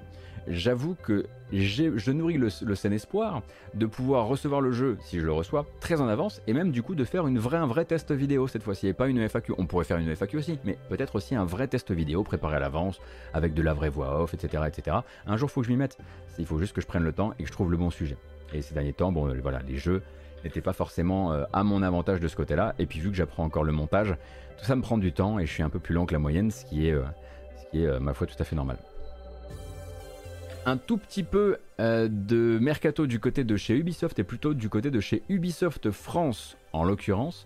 j'avoue que je nourris le, sain espoir de pouvoir recevoir le jeu, si je le reçois, très en avance, et même du coup de faire une vraie, un vrai test vidéo cette fois-ci, et pas une FAQ. On pourrait faire une FAQ aussi, mais peut-être aussi un vrai test vidéo préparé à l'avance, avec de la vraie voix off, etc. etc. Un jour, il faut que je m'y mette. Il faut juste que je prenne le temps et que je trouve le bon sujet. Et ces derniers temps, bon, voilà, les jeux n'étaient pas forcément euh, à mon avantage de ce côté-là. Et puis vu que j'apprends encore le montage, tout ça me prend du temps et je suis un peu plus lent que la moyenne, ce qui est, euh, ce qui est euh, ma foi, tout à fait normal. Un tout petit peu de mercato du côté de chez Ubisoft et plutôt du côté de chez Ubisoft France en l'occurrence.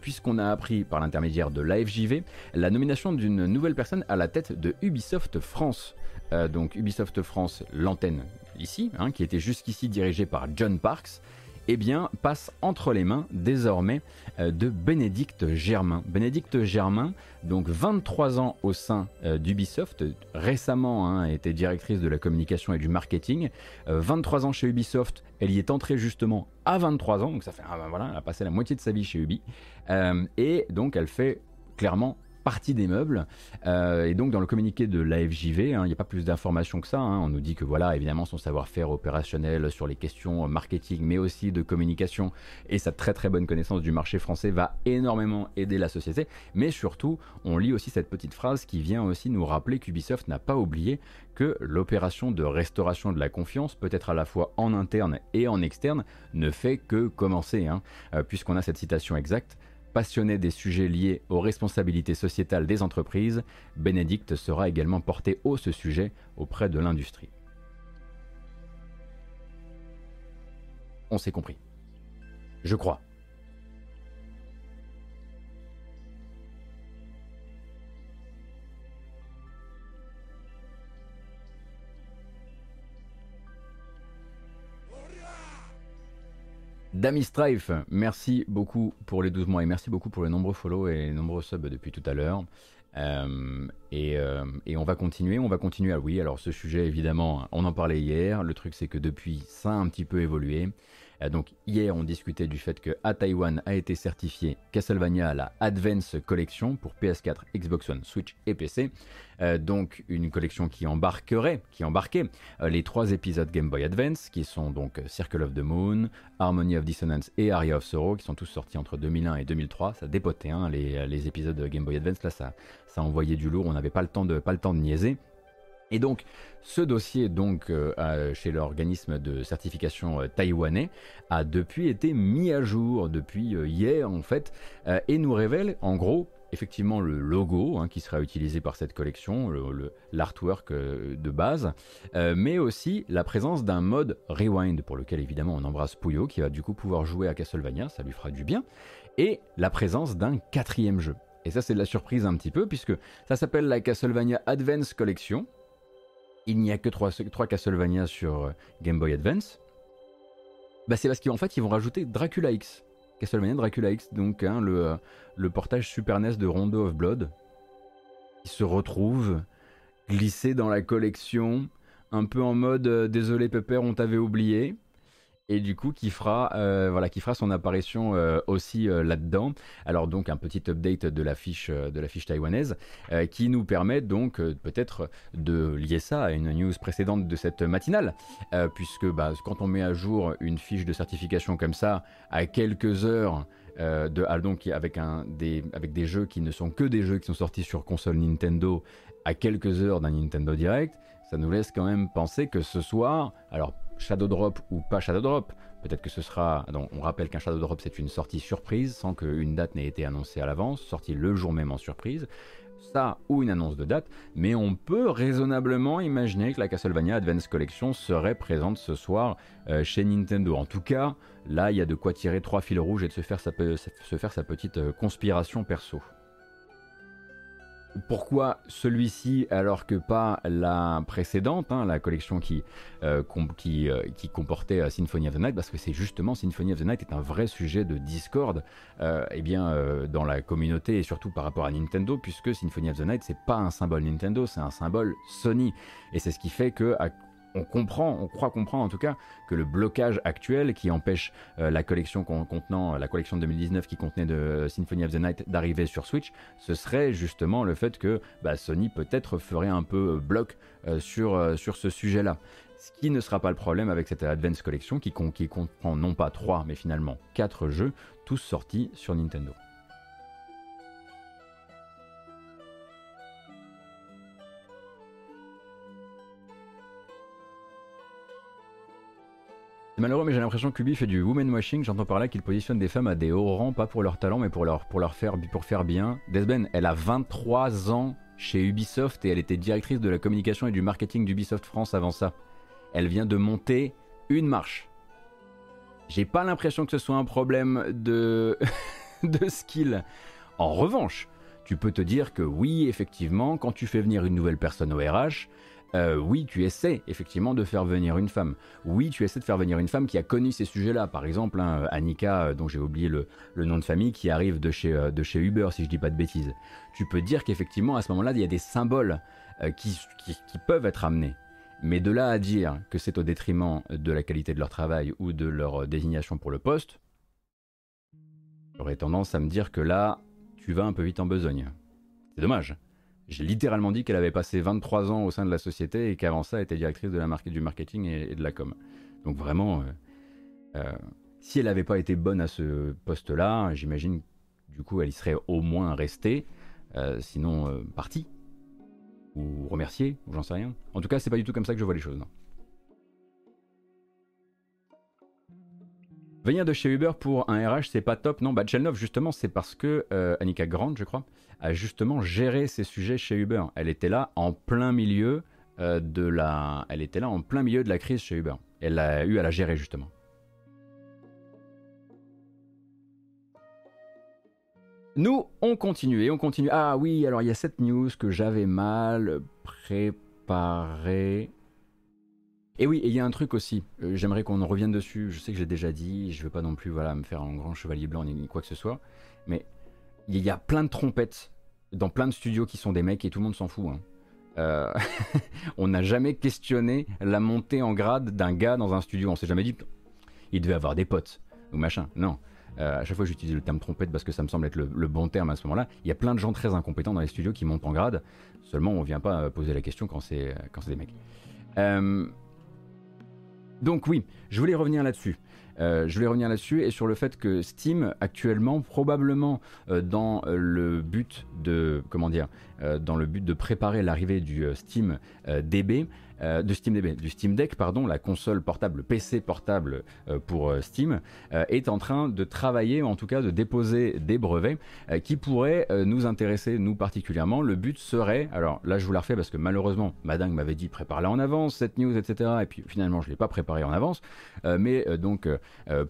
puisqu'on a appris par l'intermédiaire de l'AFJV la nomination d'une nouvelle personne à la tête de Ubisoft France. donc Ubisoft France, l'antenne ici, hein, qui était jusqu'ici dirigée par John Parks, eh bien, passe entre les mains désormais euh, de Bénédicte Germain. Bénédicte Germain, donc 23 ans au sein euh, d'Ubisoft, récemment hein, était directrice de la communication et du marketing, 23 euh, ans chez Ubisoft, elle y est entrée justement à 23 ans, donc ça fait, ah, ben voilà, elle a passé la moitié de sa vie chez Ubi, et donc elle fait clairement partie des meubles. Euh, et donc dans le communiqué de l'AFJV, hein, il n'y a pas plus d'informations que ça. Hein. on nous dit que voilà, évidemment, son savoir-faire opérationnel sur les questions marketing, mais aussi de communication et sa très très bonne connaissance du marché français va énormément aider la société. Mais surtout, on lit aussi cette petite phrase qui vient aussi nous rappeler qu'Ubisoft n'a pas oublié que l'opération de restauration de la confiance, peut-être à la fois en interne et en externe, ne fait que commencer, hein. euh, puisqu'on a cette citation exacte. Passionné des sujets liés aux responsabilités sociétales des entreprises, Bénédicte sera également porté haut ce sujet auprès de l'industrie. On s'est compris. Je crois. Dami Strife, merci beaucoup pour les 12 mois et merci beaucoup pour les nombreux follow et les nombreux subs depuis tout à l'heure. Euh, euh, et, on va continuer, on va continuer. à oui, alors ce sujet, évidemment, on en parlait hier. Le truc, c'est que depuis, ça a un petit peu évolué. Euh, donc hier, on discutait du fait que à Taïwan a été certifié Castlevania la Advance Collection pour PS4, Xbox One, Switch et PC. Euh, donc une collection qui embarquerait, qui embarquait euh, les trois épisodes Game Boy Advance, qui sont donc Circle of the Moon, Harmony of Dissonance et Aria of Sorrow, qui sont tous sortis entre 2001 et 2003. Ça dépotait hein, les, les, épisodes de Game Boy Advance. Là, ça, ça envoyait du lourd. On n'avait pas pas le temps de niaiser. Et donc, ce dossier, donc, euh, chez l'organisme de certification euh, taïwanais, a depuis été mis à jour, depuis euh, hier en fait, et nous révèle en gros effectivement le logo hein, qui sera utilisé par cette collection, l'artwork de base, mais aussi la présence d'un mode rewind pour lequel évidemment on embrasse Puyo qui va du coup pouvoir jouer à Castlevania, ça lui fera du bien, et la présence d'un quatrième jeu. Et ça c'est de la surprise un petit peu puisque ça s'appelle la Castlevania Advance Collection, il n'y a que 3, Castlevania sur euh, Game Boy Advance, bah c'est parce qu'en fait ils vont rajouter Dracula X. Castlevania Dracula X, donc hein, le, euh, le, portage Super NES de Rondo of Blood, qui se retrouve glissé dans la collection, un peu en mode euh, désolé Pepper, on t'avait oublié et du coup qui fera euh, voilà qui fera son apparition euh, aussi euh, là-dedans. Alors donc un petit update de la fiche de la fiche taïwanaise qui nous permet donc peut-être de lier ça à une news précédente de cette matinale puisque bah, quand on met à jour une fiche de certification comme ça à quelques heures de ah, donc avec des avec des jeux qui ne sont que des jeux qui sont sortis sur console Nintendo à quelques heures d'un Nintendo Direct, ça nous laisse quand même penser que ce soir, alors Shadow Drop ou pas Shadow Drop. Peut-être que ce sera. Donc, on rappelle qu'un Shadow Drop c'est une sortie surprise sans qu'une date n'ait été annoncée à l'avance, sortie le jour même en surprise. Ça ou une annonce de date, mais on peut raisonnablement imaginer que la Castlevania Advance Collection serait présente ce soir euh, chez Nintendo. En tout cas, là il y a de quoi tirer trois fils rouges et de se faire sa, petite euh, conspiration perso. Pourquoi celui-ci alors que pas la précédente, hein, la collection qui, euh, euh, comportait euh, Symphony of the Night Parce que c'est justement Symphony of the Night est un vrai sujet de discorde eh bien, dans la communauté et surtout par rapport à Nintendo, puisque Symphony of the Night c'est pas un symbole Nintendo, c'est un symbole Sony. Et c'est ce qui fait que on comprend, on croit comprendre en tout cas que le blocage actuel qui empêche euh, la collection contenant la collection de 2019 qui contenait de Symphony of the Night d'arriver sur Switch, ce serait justement le fait que bah, Sony peut-être ferait un peu euh, bloc euh, sur, sur ce sujet-là. Ce qui ne sera pas le problème avec cette Advance Collection qui, qui comprend non pas 3 mais finalement 4 jeux, tous sortis sur Nintendo. Malheureux, mais j'ai l'impression que Ubi fait du woman washing. J'entends par là qu'il positionne des femmes à des hauts rangs, pas pour leur talent, mais pour leur, pour leur faire, pour faire bien. Desben, elle a 23 ans chez Ubisoft et elle était directrice de la communication et du marketing d'Ubisoft France avant ça. Elle vient de monter une marche. J'ai pas l'impression que ce soit un problème de, <laughs> de skill. En revanche, tu peux te dire que oui, effectivement, quand tu fais venir une nouvelle personne au RH, euh, oui, tu essaies effectivement de faire venir une femme. Oui, tu essaies de faire venir une femme qui a connu ces sujets-là. Par exemple, hein, Annika, euh, dont j'ai oublié le, nom de famille, qui arrive de chez, euh, Uber, si je dis pas de bêtises. Tu peux dire qu'effectivement, à ce moment-là, il y a des symboles qui, peuvent être amenés. Mais de là à dire que c'est au détriment de la qualité de leur travail ou de leur désignation pour le poste, j'aurais tendance à me dire que là, tu vas un peu vite en besogne. C'est dommage. J'ai littéralement dit qu'elle avait passé 23 ans au sein de la société et qu'avant ça, elle était directrice de la du marketing et, de la com. Donc vraiment, euh, euh, si elle n'avait pas été bonne à ce poste-là, j'imagine du coup elle y serait au moins restée, euh, sinon partie ou remerciée, ou j'en sais rien. En tout cas, c'est pas du tout comme ça que je vois les choses. Non. Venir de chez Uber pour un RH, c'est pas top. Non, bah Chelnov, justement, c'est parce que euh, Annika Grant, je crois, a justement géré ces sujets chez Uber. Elle était là en plein milieu euh, de la, elle était là en plein milieu de la crise chez Uber. Elle a eu à la gérer justement. Nous, on continue et on continue. Ah oui, alors il y a cette news que j'avais mal préparée. Et oui, il y a un truc aussi, euh, j'aimerais qu'on en revienne dessus, je sais que j'ai déjà dit, je ne veux pas non plus voilà, me faire un grand chevalier blanc ni, quoi que ce soit, mais il y a plein de trompettes dans plein de studios qui sont des mecs et tout le monde s'en fout. Hein. Euh, <laughs> on n'a jamais questionné la montée en grade d'un gars dans un studio, on s'est jamais dit, il devait avoir des potes, ou machin, non. Euh, à chaque fois, j'utilise le terme trompette parce que ça me semble être le, bon terme à ce moment-là. Il y a plein de gens très incompétents dans les studios qui montent en grade. Seulement, on vient pas poser la question quand c'est quand c'est des mecs. Donc oui, je voulais revenir là-dessus. Euh, je voulais revenir là-dessus et sur le fait que Steam actuellement, probablement euh, dans le but de comment dire, euh, dans le but de préparer l'arrivée du Steam DB, euh, Steam du Steam Deck, pardon, la console portable, PC portable euh, pour euh, Steam, est en train de travailler, ou en tout cas de déposer des brevets qui pourraient nous intéresser, nous particulièrement. Le but serait, alors là je vous la refais parce que malheureusement, Madame m'avait dit prépare-la en avance, cette news, etc. Et puis finalement je ne l'ai pas préparé en avance. mais donc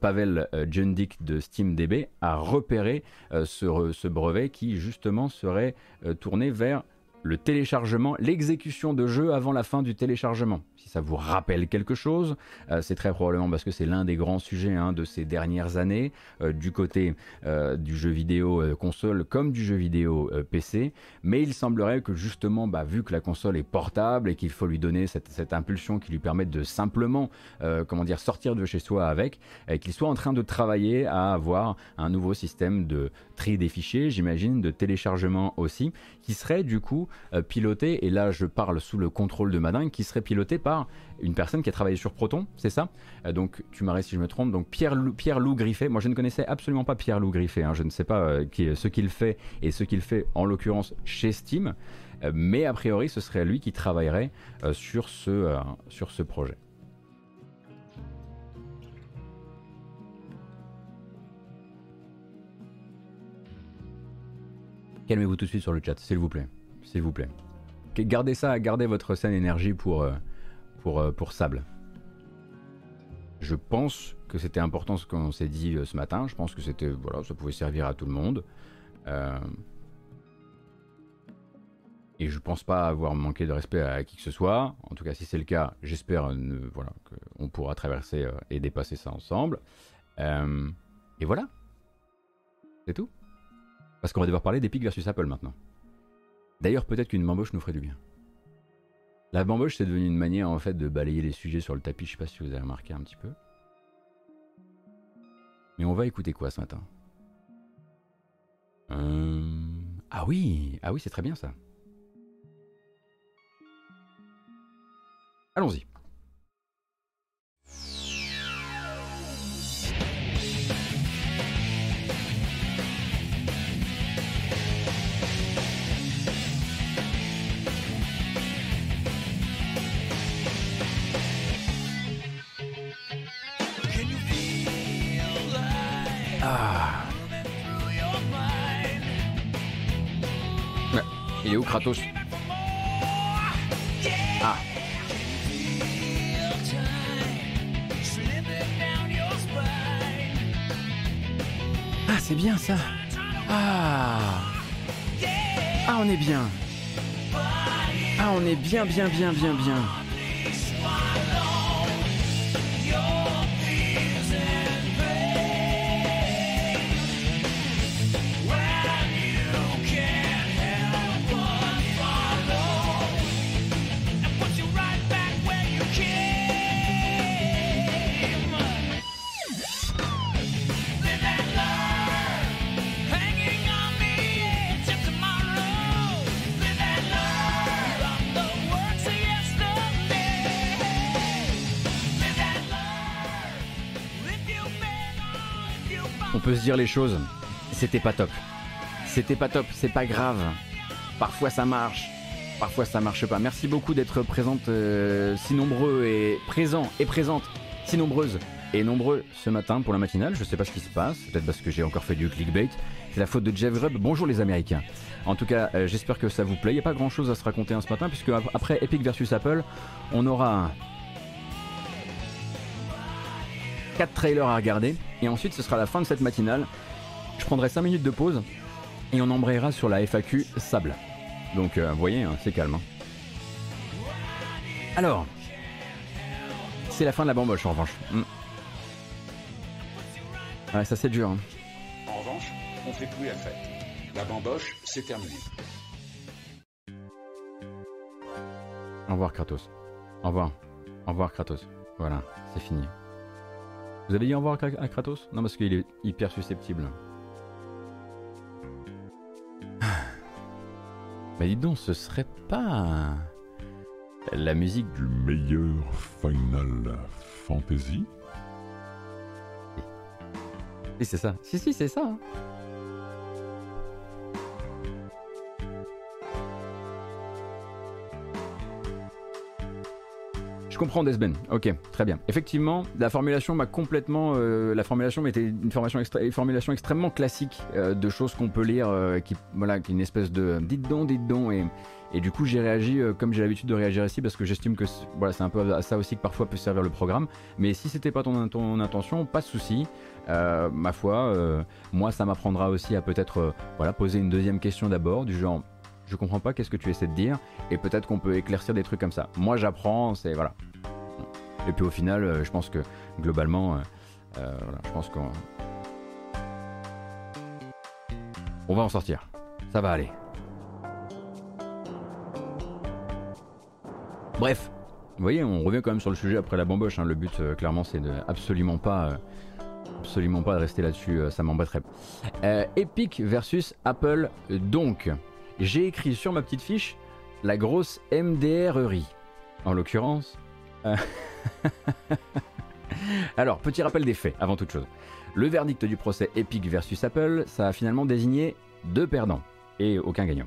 Pavel Jundik de SteamDB a repéré ce, brevet qui justement serait tourné vers le téléchargement, l'exécution de jeu avant la fin du téléchargement ça vous rappelle quelque chose, euh, c'est très probablement parce que c'est l'un des grands sujets hein, de ces dernières années, euh, du côté euh, du jeu vidéo console comme du jeu vidéo PC. Mais il semblerait que justement, bah, vu que la console est portable et qu'il faut lui donner cette, impulsion qui lui permette de simplement, comment dire, sortir de chez soi avec, qu'il soit en train de travailler à avoir un nouveau système de tri des fichiers, j'imagine, de téléchargement aussi, qui serait du coup piloté, et là je parle sous le contrôle de Madin, qui serait piloté par une personne qui a travaillé sur Proton, c'est ça? Euh, Donc tu m'arrêtes si je me trompe. Donc Pierre Lou, Pierre Lou Griffet, moi je ne connaissais absolument pas Pierre Lou Griffet, hein. je ne sais pas euh, qui, ce qu'il fait et ce qu'il fait en l'occurrence chez Steam, euh, mais a priori ce serait lui qui travaillerait sur, ce, sur ce projet. Calmez-vous tout de suite sur le chat, s'il vous plaît. S'il vous plaît. Gardez ça, gardez votre saine énergie pour, pour, euh, pour Sable. Je pense que c'était important ce qu'on s'est dit euh, ce matin. Je pense que c'était voilà, ça pouvait servir à tout le monde. Euh, et je pense pas avoir manqué de respect à qui que ce soit. En tout cas, si c'est le cas, j'espère voilà, qu'on pourra traverser et dépasser ça ensemble. et voilà. C'est tout. Parce qu'on va devoir parler d'Epic versus Apple maintenant. D'ailleurs, peut-être qu'une embauche nous ferait du bien. La bamboche, c'est devenu une manière en fait de balayer les sujets sur le tapis. Je sais pas si vous avez remarqué un petit peu. Mais on va écouter quoi ce matin? Euh, Ah oui, ah oui, c'est très bien ça. Allons-y. Il est où Kratos Ah. Ah c'est bien ça. Ah. Ah on est bien. Ah on est bien bien bien bien bien peut se dire les choses. C'était pas top. C'était pas top, c'est pas grave. Parfois ça marche, parfois ça marche pas. Merci beaucoup d'être présente euh, si nombreux et présents et présentes, si nombreuses et nombreux ce matin pour la matinale. Je sais pas ce qui se passe, peut-être parce que j'ai encore fait du clickbait. C'est la faute de Jeff Grubb. Bonjour les Américains. En tout cas, euh, j'espère que ça vous plaît. Il n'y a pas grand chose à se raconter ce matin, puisque après Epic versus Apple, on aura 4 trailers à regarder. Et ensuite, ce sera la fin de cette matinale. Je prendrai 5 minutes de pause et on embrayera sur la FAQ sable. Donc, euh, vous voyez, hein, c'est calme. Hein. Alors, c'est la fin de la bamboche en revanche. Hmm. Ouais, ça c'est dur. Hein. En revanche, on fait plus la fête. La bamboche, c'est terminé. Au revoir Kratos. Au revoir. Au revoir Kratos. Voilà, c'est fini. Vous avez dit au revoir à Kratos? Non, parce qu'il est hyper susceptible. <sighs> Mais dis donc, ce serait pas la musique du meilleur Final Fantasy? Si, c'est ça. Si, si, c'est ça. Comprends Desben. Ok, très bien. Effectivement, la formulation m'a complètement. Euh, la formulation était une formulation, formulation extrêmement classique euh, de choses qu'on peut lire, euh, qui voilà, est une espèce de dites donc, dites donc, et, et du coup j'ai réagi comme j'ai l'habitude de réagir ici parce que j'estime que voilà, c'est un peu à ça aussi que parfois peut servir le programme. Mais si c'était pas ton, ton intention, pas de souci. ma foi, moi ça m'apprendra aussi à peut-être voilà poser une deuxième question d'abord du genre je comprends pas qu'est-ce que tu essaies de dire, et peut-être qu'on peut éclaircir des trucs comme ça. Moi j'apprends, c'est voilà. Et puis au final, euh, je pense que globalement, euh, euh, je pense qu'on on va en sortir. Ça va aller. Bref, vous voyez, on revient quand même sur le sujet après la bamboche. Hein. Le but, clairement, c'est de absolument pas, absolument pas de rester là-dessus. ça m'embêterait. Epic versus Apple. Donc, j'ai écrit sur ma petite fiche la grosse MDRerie. En l'occurrence. Euh, <laughs> alors, petit rappel des faits avant toute chose. Le verdict du procès Epic versus Apple, ça a finalement désigné deux perdants et aucun gagnant.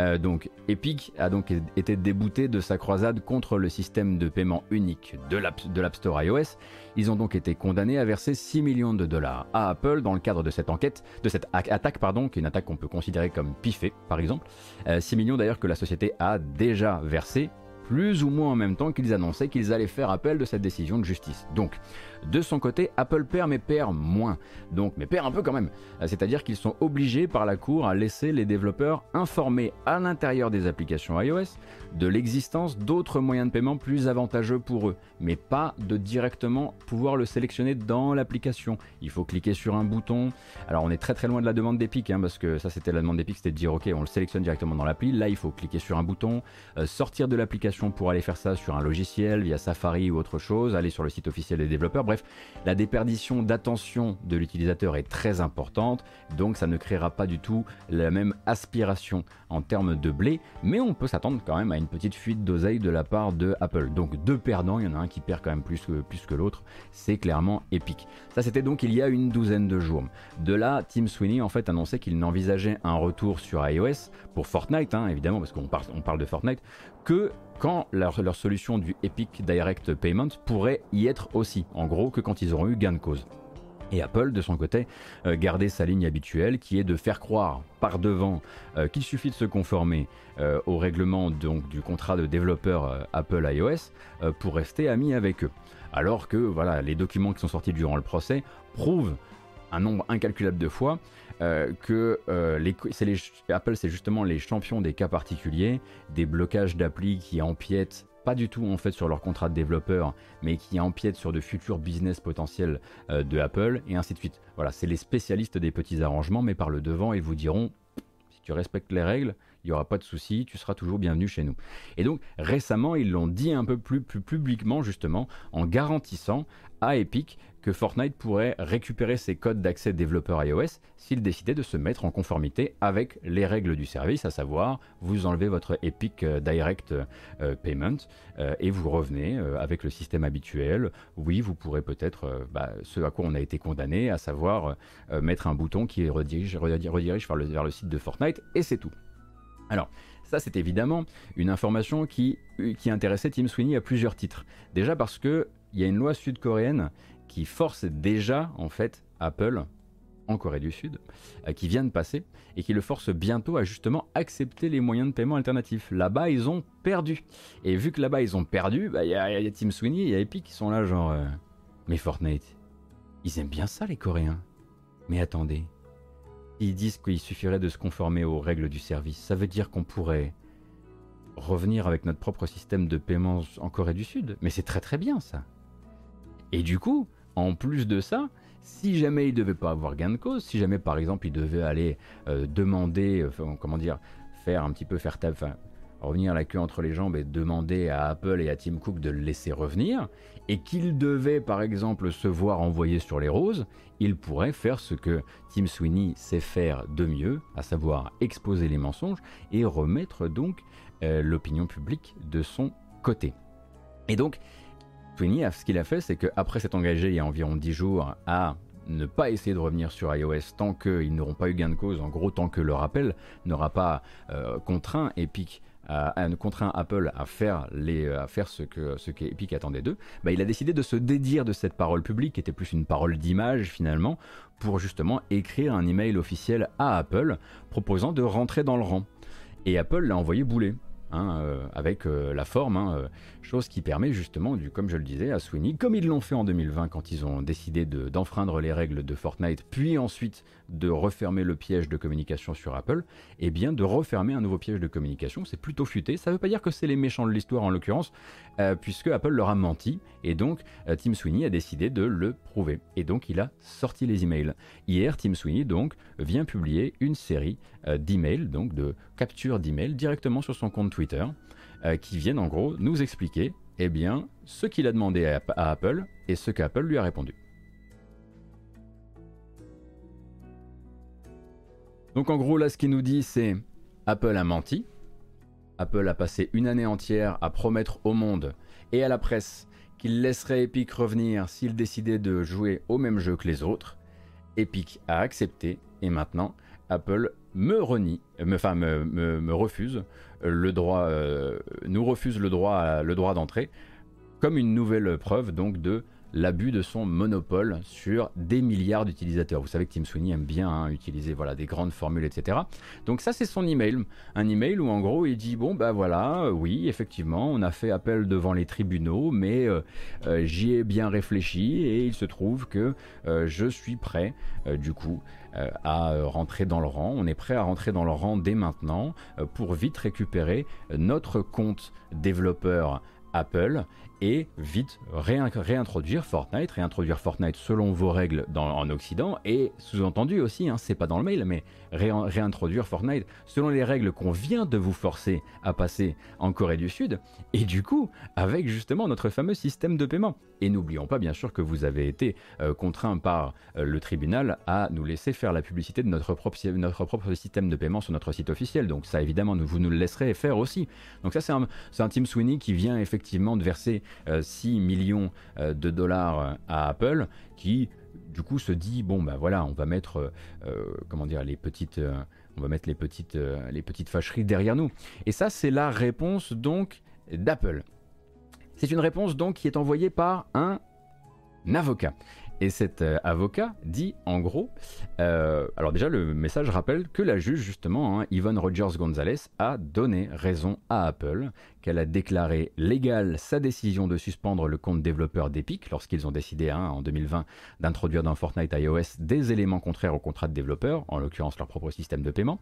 Euh, donc Epic a donc été débouté de sa croisade contre le système de paiement unique de l'App Store iOS. Ils ont donc été condamnés à verser 6 millions de dollars à Apple dans le cadre de cette enquête, de cette attaque, pardon, qui est une attaque qu'on peut considérer comme piffée, par exemple. 6 euh, millions d'ailleurs que la société a déjà versé plus ou moins en même temps qu'ils annonçaient qu'ils allaient faire appel de cette décision de justice. Donc, de son côté, Apple perd mais perd moins. Donc, mais perd un peu quand même. C'est-à-dire qu'ils sont obligés par la Cour à laisser les développeurs informés à l'intérieur des applications iOS de l'existence d'autres moyens de paiement plus avantageux pour eux, mais pas de directement pouvoir le sélectionner dans l'application. Il faut cliquer sur un bouton. Alors, on est très très loin de la demande d'Epic, hein, parce que ça c'était la demande d'Epic, c'était de dire ok, on le sélectionne directement dans l'appli. Là, il faut cliquer sur un bouton, euh, sortir de l'application pour aller faire ça sur un logiciel via Safari ou autre chose, aller sur le site officiel des développeurs. Bref, la déperdition d'attention de l'utilisateur est très importante, donc ça ne créera pas du tout la même aspiration en termes de blé, mais on peut s'attendre quand même à une petite fuite d'oseille de la part de Apple. Donc deux perdants, il y en a un qui perd quand même plus que, l'autre, c'est clairement épique. Ça c'était donc il y a une douzaine de jours. De là, Tim Sweeney en fait annonçait qu'il n'envisageait un retour sur iOS pour Fortnite, hein, évidemment, parce qu'on parle, on parle de Fortnite, que quand leur, solution du Epic Direct Payment pourrait y être aussi, en gros que quand ils auront eu gain de cause. Et Apple, de son côté, euh, gardait sa ligne habituelle qui est de faire croire par devant euh, qu'il suffit de se conformer euh, au règlement du contrat de développeur Apple iOS pour rester ami avec eux. Alors que voilà, les documents qui sont sortis durant le procès prouvent un nombre incalculable de fois euh, que euh, les, Apple, c'est justement les champions des cas particuliers, des blocages d'appli qui empiètent pas du tout en fait sur leur contrat de développeur, mais qui empiètent sur de futurs business potentiels euh, de Apple, et ainsi de suite. Voilà, c'est les spécialistes des petits arrangements, mais par le devant, ils vous diront, si tu respectes les règles, il n'y aura pas de souci, tu seras toujours bienvenu chez nous. Et donc récemment, ils l'ont dit un peu plus, plus publiquement justement en garantissant à Epic que Fortnite pourrait récupérer ses codes d'accès développeurs iOS s'il décidait de se mettre en conformité avec les règles du service, à savoir vous enlevez votre Epic euh, Direct euh, Payment euh, et vous revenez avec le système habituel. Oui, vous pourrez peut-être bah, ce à quoi on a été condamné, à savoir mettre un bouton qui redirige, vers, le, site de Fortnite et c'est tout. Alors, ça, c'est évidemment une information qui, qui intéressait Tim Sweeney à plusieurs titres. Déjà parce qu'il y a une loi sud-coréenne qui force déjà en fait Apple en Corée du Sud, euh, qui vient de passer et qui le force bientôt à justement accepter les moyens de paiement alternatifs. Là-bas, ils ont perdu. Et vu que là-bas, ils ont perdu, bah, il y, a Tim Sweeney, il y a Epic qui sont là, genre. Euh, mais Fortnite, ils aiment bien ça, les Coréens. Mais attendez, ils disent qu'il suffirait de se conformer aux règles du service. Ça veut dire qu'on pourrait revenir avec notre propre système de paiement en Corée du Sud? Mais c'est très très bien ça. Et du coup, en plus de ça, si jamais il devait pas avoir gain de cause, si jamais par exemple il devait aller euh, demander, euh, comment dire, faire un petit peu faire table, enfin, revenir la queue entre les jambes et demander à Apple et à Tim Cook de le laisser revenir, et qu'il devait par exemple se voir envoyer sur les roses, il pourrait faire ce que Tim Sweeney sait faire de mieux, à savoir exposer les mensonges et remettre donc euh, l'opinion publique de son côté. Et donc, ce qu'il a fait, c'est qu'après s'être engagé il y a environ 10 jours à ne pas essayer de revenir sur iOS tant qu'ils n'auront pas eu gain de cause, en gros tant que le rappel n'aura pas euh, contraint Epic à, contraint Apple à faire, à ce que ce qu'Epic attendait d'eux, bah, il a décidé de se dédire de cette parole publique, qui était plus une parole d'image finalement, pour justement écrire un email officiel à Apple proposant de rentrer dans le rang. Et Apple l'a envoyé bouler. Hein, euh, avec euh, la forme, hein, chose qui permet justement, comme je le disais, à Sweeney, comme ils l'ont fait en 2020 quand ils ont décidé d'enfreindre les règles de Fortnite, puis ensuite de refermer le piège de communication sur Apple, et eh bien de refermer un nouveau piège de communication. C'est plutôt futé. Ça ne veut pas dire que c'est les méchants de l'histoire en l'occurrence, puisque Apple leur a menti, et donc Tim Sweeney a décidé de le prouver. Et donc il a sorti les emails. Hier, Tim Sweeney donc vient publier une série d'emails, donc de capture d'emails directement sur son compte Twitter euh, qui viennent en gros nous expliquer eh bien, ce qu'il a demandé à, Apple et ce qu'Apple lui a répondu. Donc en gros là ce qu'il nous dit c'est Apple a menti, Apple a passé une année entière à promettre au monde et à la presse qu'il laisserait Epic revenir s'il décidait de jouer au même jeu que les autres. Epic a accepté et maintenant Apple me renie, me, enfin me, refuse le droit, euh, nous refuse le droit, le droit d'entrée, comme une nouvelle preuve donc de l'abus de son monopole sur des milliards d'utilisateurs. Vous savez que Tim Sweeney aime bien hein, utiliser voilà, des grandes formules, etc. Donc ça c'est son email. Un email où en gros il dit, bon bah voilà, euh, oui effectivement on a fait appel devant les tribunaux, mais euh, euh, j'y ai bien réfléchi et il se trouve que je suis prêt du coup à rentrer dans le rang. On est prêt à rentrer dans le rang dès maintenant pour vite récupérer notre compte développeur Apple et vite réintroduire Fortnite, réintroduire Fortnite selon vos règles en Occident et sous-entendu aussi, hein, c'est pas dans le mail, mais réintroduire Fortnite selon les règles qu'on vient de vous forcer à passer en Corée du Sud et du coup avec justement notre fameux système de paiement. Et n'oublions pas bien sûr que vous avez été euh, contraint par euh, le tribunal à nous laisser faire la publicité de notre propre, système de paiement sur notre site officiel. Donc ça évidemment vous nous le laisserez faire aussi. Donc ça c'est un, un Team Sweeney qui vient effectivement de verser 6 euh, millions euh, de dollars à Apple, qui du coup se dit bon bah voilà on va mettre euh, comment dire les petites on va mettre les petites les petites fâcheries derrière nous. Et ça c'est la réponse donc d'Apple. C'est une réponse donc qui est envoyée par un avocat et cet euh, avocat dit en gros, euh, alors déjà le message rappelle que la juge justement, hein, Yvonne Rogers Gonzalez, a donné raison à Apple, qu'elle a déclaré légale sa décision de suspendre le compte développeur d'Epic lorsqu'ils ont décidé hein, en 2020 d'introduire dans Fortnite iOS des éléments contraires au contrat de développeur, en l'occurrence leur propre système de paiement.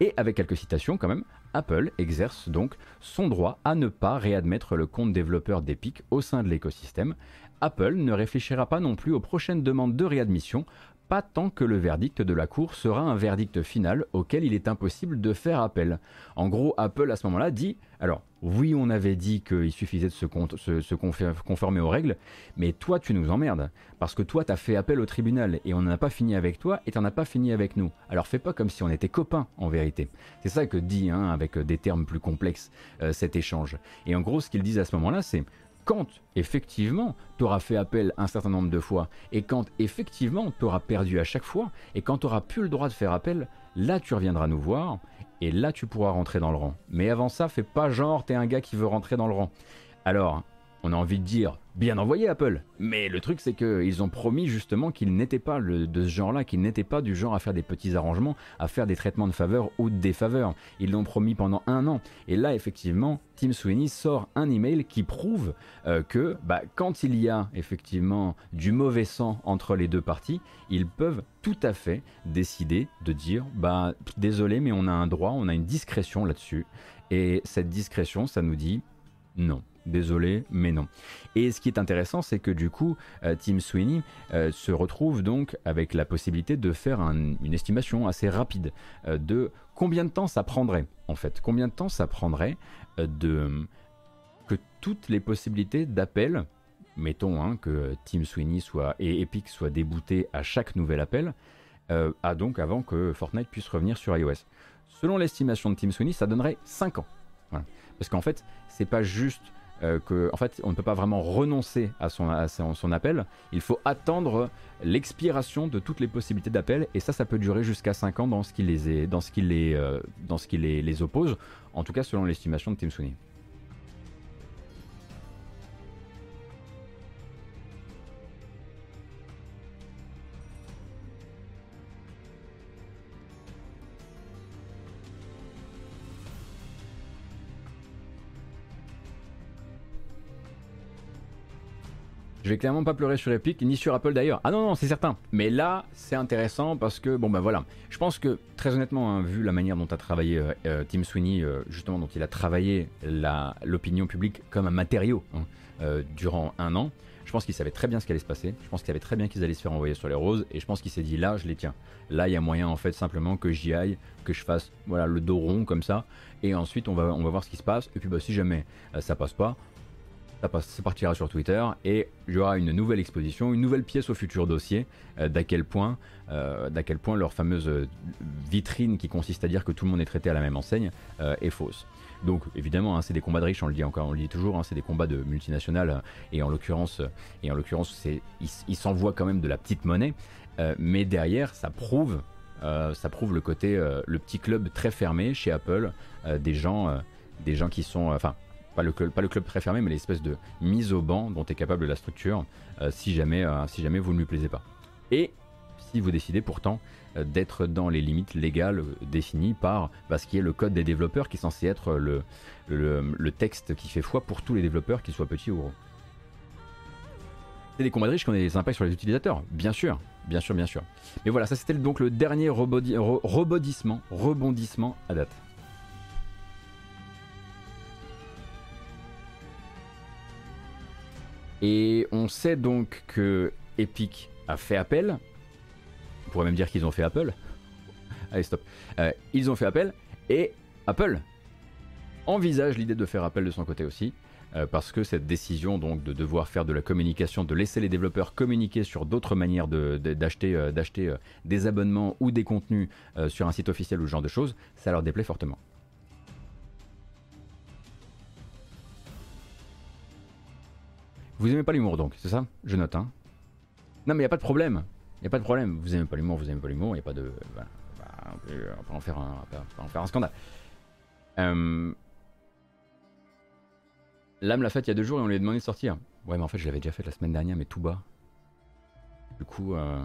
Et avec quelques citations quand même, Apple exerce donc son droit à ne pas réadmettre le compte développeur d'Epic au sein de l'écosystème Apple ne réfléchira pas non plus aux prochaines demandes de réadmission pas tant que le verdict de la Cour sera un verdict final auquel il est impossible de faire appel. En gros, Apple à ce moment-là dit, alors oui, on avait dit qu'il suffisait de se, conformer aux règles, mais toi, tu nous emmerdes, parce que toi, tu as fait appel au tribunal, et on n'en a pas fini avec toi, et tu n'en as pas fini avec nous. Alors fais pas comme si on était copains, en vérité. C'est ça que dit, hein, avec des termes plus complexes, euh, cet échange. Et en gros, ce qu'ils disent à ce moment-là, c'est quand effectivement tu auras fait appel un certain nombre de fois et quand effectivement tu auras perdu à chaque fois et quand tu auras plus le droit de faire appel, là tu reviendras nous voir et là tu pourras rentrer dans le rang. Mais avant ça, fais pas genre t'es un gars qui veut rentrer dans le rang. Alors, on a envie de dire bien envoyé Apple. Mais le truc c'est qu'ils ont promis justement qu'ils n'étaient pas de ce genre-là, qu'ils n'étaient pas du genre à faire des petits arrangements, à faire des traitements de faveur ou de défaveur. Ils l'ont promis pendant un an. Et là effectivement, Tim Sweeney sort un email qui prouve euh, que bah, quand il y a effectivement du mauvais sang entre les deux parties, ils peuvent tout à fait décider de dire bah désolé mais on a un droit, on a une discrétion là-dessus. Et cette discrétion, ça nous dit non. Désolé, mais non. Et ce qui est intéressant, c'est que du coup, euh, Tim Sweeney euh, se retrouve donc avec la possibilité de faire une estimation assez rapide euh, de combien de temps ça prendrait, en fait. Combien de temps ça prendrait de que toutes les possibilités d'appel, mettons hein, que Tim Sweeney soit et Epic soit débouté à chaque nouvel appel, à donc avant que Fortnite puisse revenir sur iOS. Selon l'estimation de Tim Sweeney, ça donnerait 5 ans. Parce qu'en fait, c'est pas juste euh, qu'en en fait, on ne peut pas vraiment renoncer à son, appel. Il faut attendre l'expiration de toutes les possibilités d'appel, et ça, ça peut durer jusqu'à 5 ans euh, dans ce qui les, les oppose, en tout cas selon l'estimation de Tim Sweeney. Je vais clairement pas pleurer sur Epic, ni sur Apple d'ailleurs. Ah non, non, c'est certain. Mais là, c'est intéressant parce que, bon ben voilà. Je pense que, très honnêtement, hein, vu la manière dont a travaillé euh, euh, Tim Sweeney, euh, justement, dont il a travaillé l'opinion publique comme un matériau hein, durant un an, je pense qu'il savait très bien ce qui allait se passer. Je pense qu'il savait très bien qu'ils allaient se faire envoyer sur les roses. Et je pense qu'il s'est dit, là, je les tiens. Là, il y a moyen, en fait, simplement que j'y aille, que je fasse voilà, le dos rond comme ça. Et ensuite, on va, on va voir ce qui se passe. Et puis, bah, si jamais ça passe pas, ça, partira sur Twitter et il y aura une nouvelle exposition, une nouvelle pièce au futur dossier euh, d'à quel point, euh, quel point leur fameuse euh, vitrine qui consiste à dire que tout le monde est traité à la même enseigne est fausse. Donc évidemment, hein, c'est des combats de riches, on le dit encore, on le dit toujours, hein, c'est des combats de multinationales et en l'occurrence, ils s'envoient quand même de la petite monnaie, mais derrière, ça prouve, ça prouve le côté, le petit club très fermé chez Apple, des gens, des gens qui sont, pas le, club très fermé, mais l'espèce de mise au banc dont est capable la structure euh, si, jamais, euh, si jamais vous ne lui plaisez pas. Et si vous décidez pourtant euh, d'être dans les limites légales définies par bah, ce qui est le code des développeurs, qui est censé être le, texte qui fait foi pour tous les développeurs, qu'ils soient petits ou gros. C'est des combats riches qui ont des impacts sur les utilisateurs, bien sûr, bien sûr, bien sûr. Mais voilà, ça c'était donc le dernier rebondissement à date. Et on sait donc que Epic a fait appel. On pourrait même dire qu'ils ont fait Apple. <laughs> Allez, stop. Euh, ils ont fait appel et Apple envisage l'idée de faire appel de son côté aussi. Euh, parce que cette décision donc de devoir faire de la communication, de laisser les développeurs communiquer sur d'autres manières d'acheter euh, des abonnements ou des contenus sur un site officiel ou ce genre de choses, ça leur déplaît fortement. Vous aimez pas l'humour donc, c'est ça? Je note, hein. Non mais y a pas de problème. Y a pas de problème. Vous aimez pas l'humour, vous aimez pas l'humour, y a pas de... Voilà. on, peut, en faire un, en faire un scandale. Euh... L'âme l'a faite il y a deux jours et on lui a demandé de sortir. Ouais mais en fait je l'avais déjà fait la semaine dernière mais tout bas. Du coup... Euh...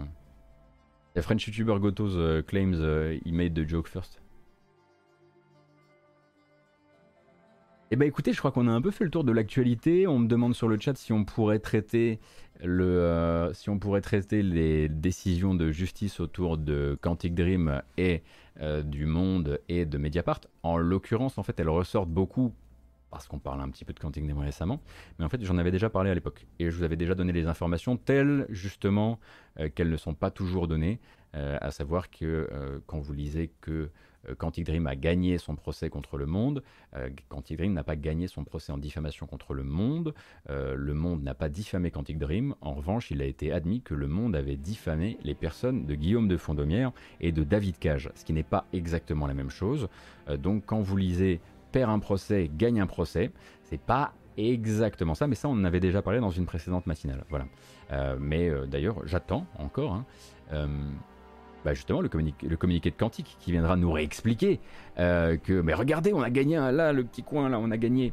French YouTuber Gotos uh, claims uh, he made the joke first. Eh ben écoutez, je crois qu'on a un peu fait le tour de l'actualité. On me demande sur le chat si on pourrait traiter le, euh, si on pourrait traiter les décisions de justice autour de Quantic Dream et euh, du Monde et de Mediapart. En l'occurrence, en fait, elles ressortent beaucoup parce qu'on parle un petit peu de Quantic Dream récemment, mais en fait j'en avais déjà parlé à l'époque et je vous avais déjà donné les informations telles justement qu'elles ne sont pas toujours données, à savoir que quand vous lisez que euh, Quantic Dream a gagné son procès contre le monde. Euh, Quantic Dream n'a pas gagné son procès en diffamation contre le monde. Euh, le monde n'a pas diffamé Quantic Dream. En revanche, il a été admis que le monde avait diffamé les personnes de Guillaume de Fondomière et de David Cage, ce qui n'est pas exactement la même chose. donc quand vous lisez perd un procès, gagne un procès, c'est pas exactement ça, mais ça on en avait déjà parlé dans une précédente matinale. Voilà. mais d'ailleurs, j'attends encore. Hein, bah, justement le, communiqué de Quantique qui viendra nous réexpliquer euh, que mais regardez on a gagné là le petit coin là on a gagné.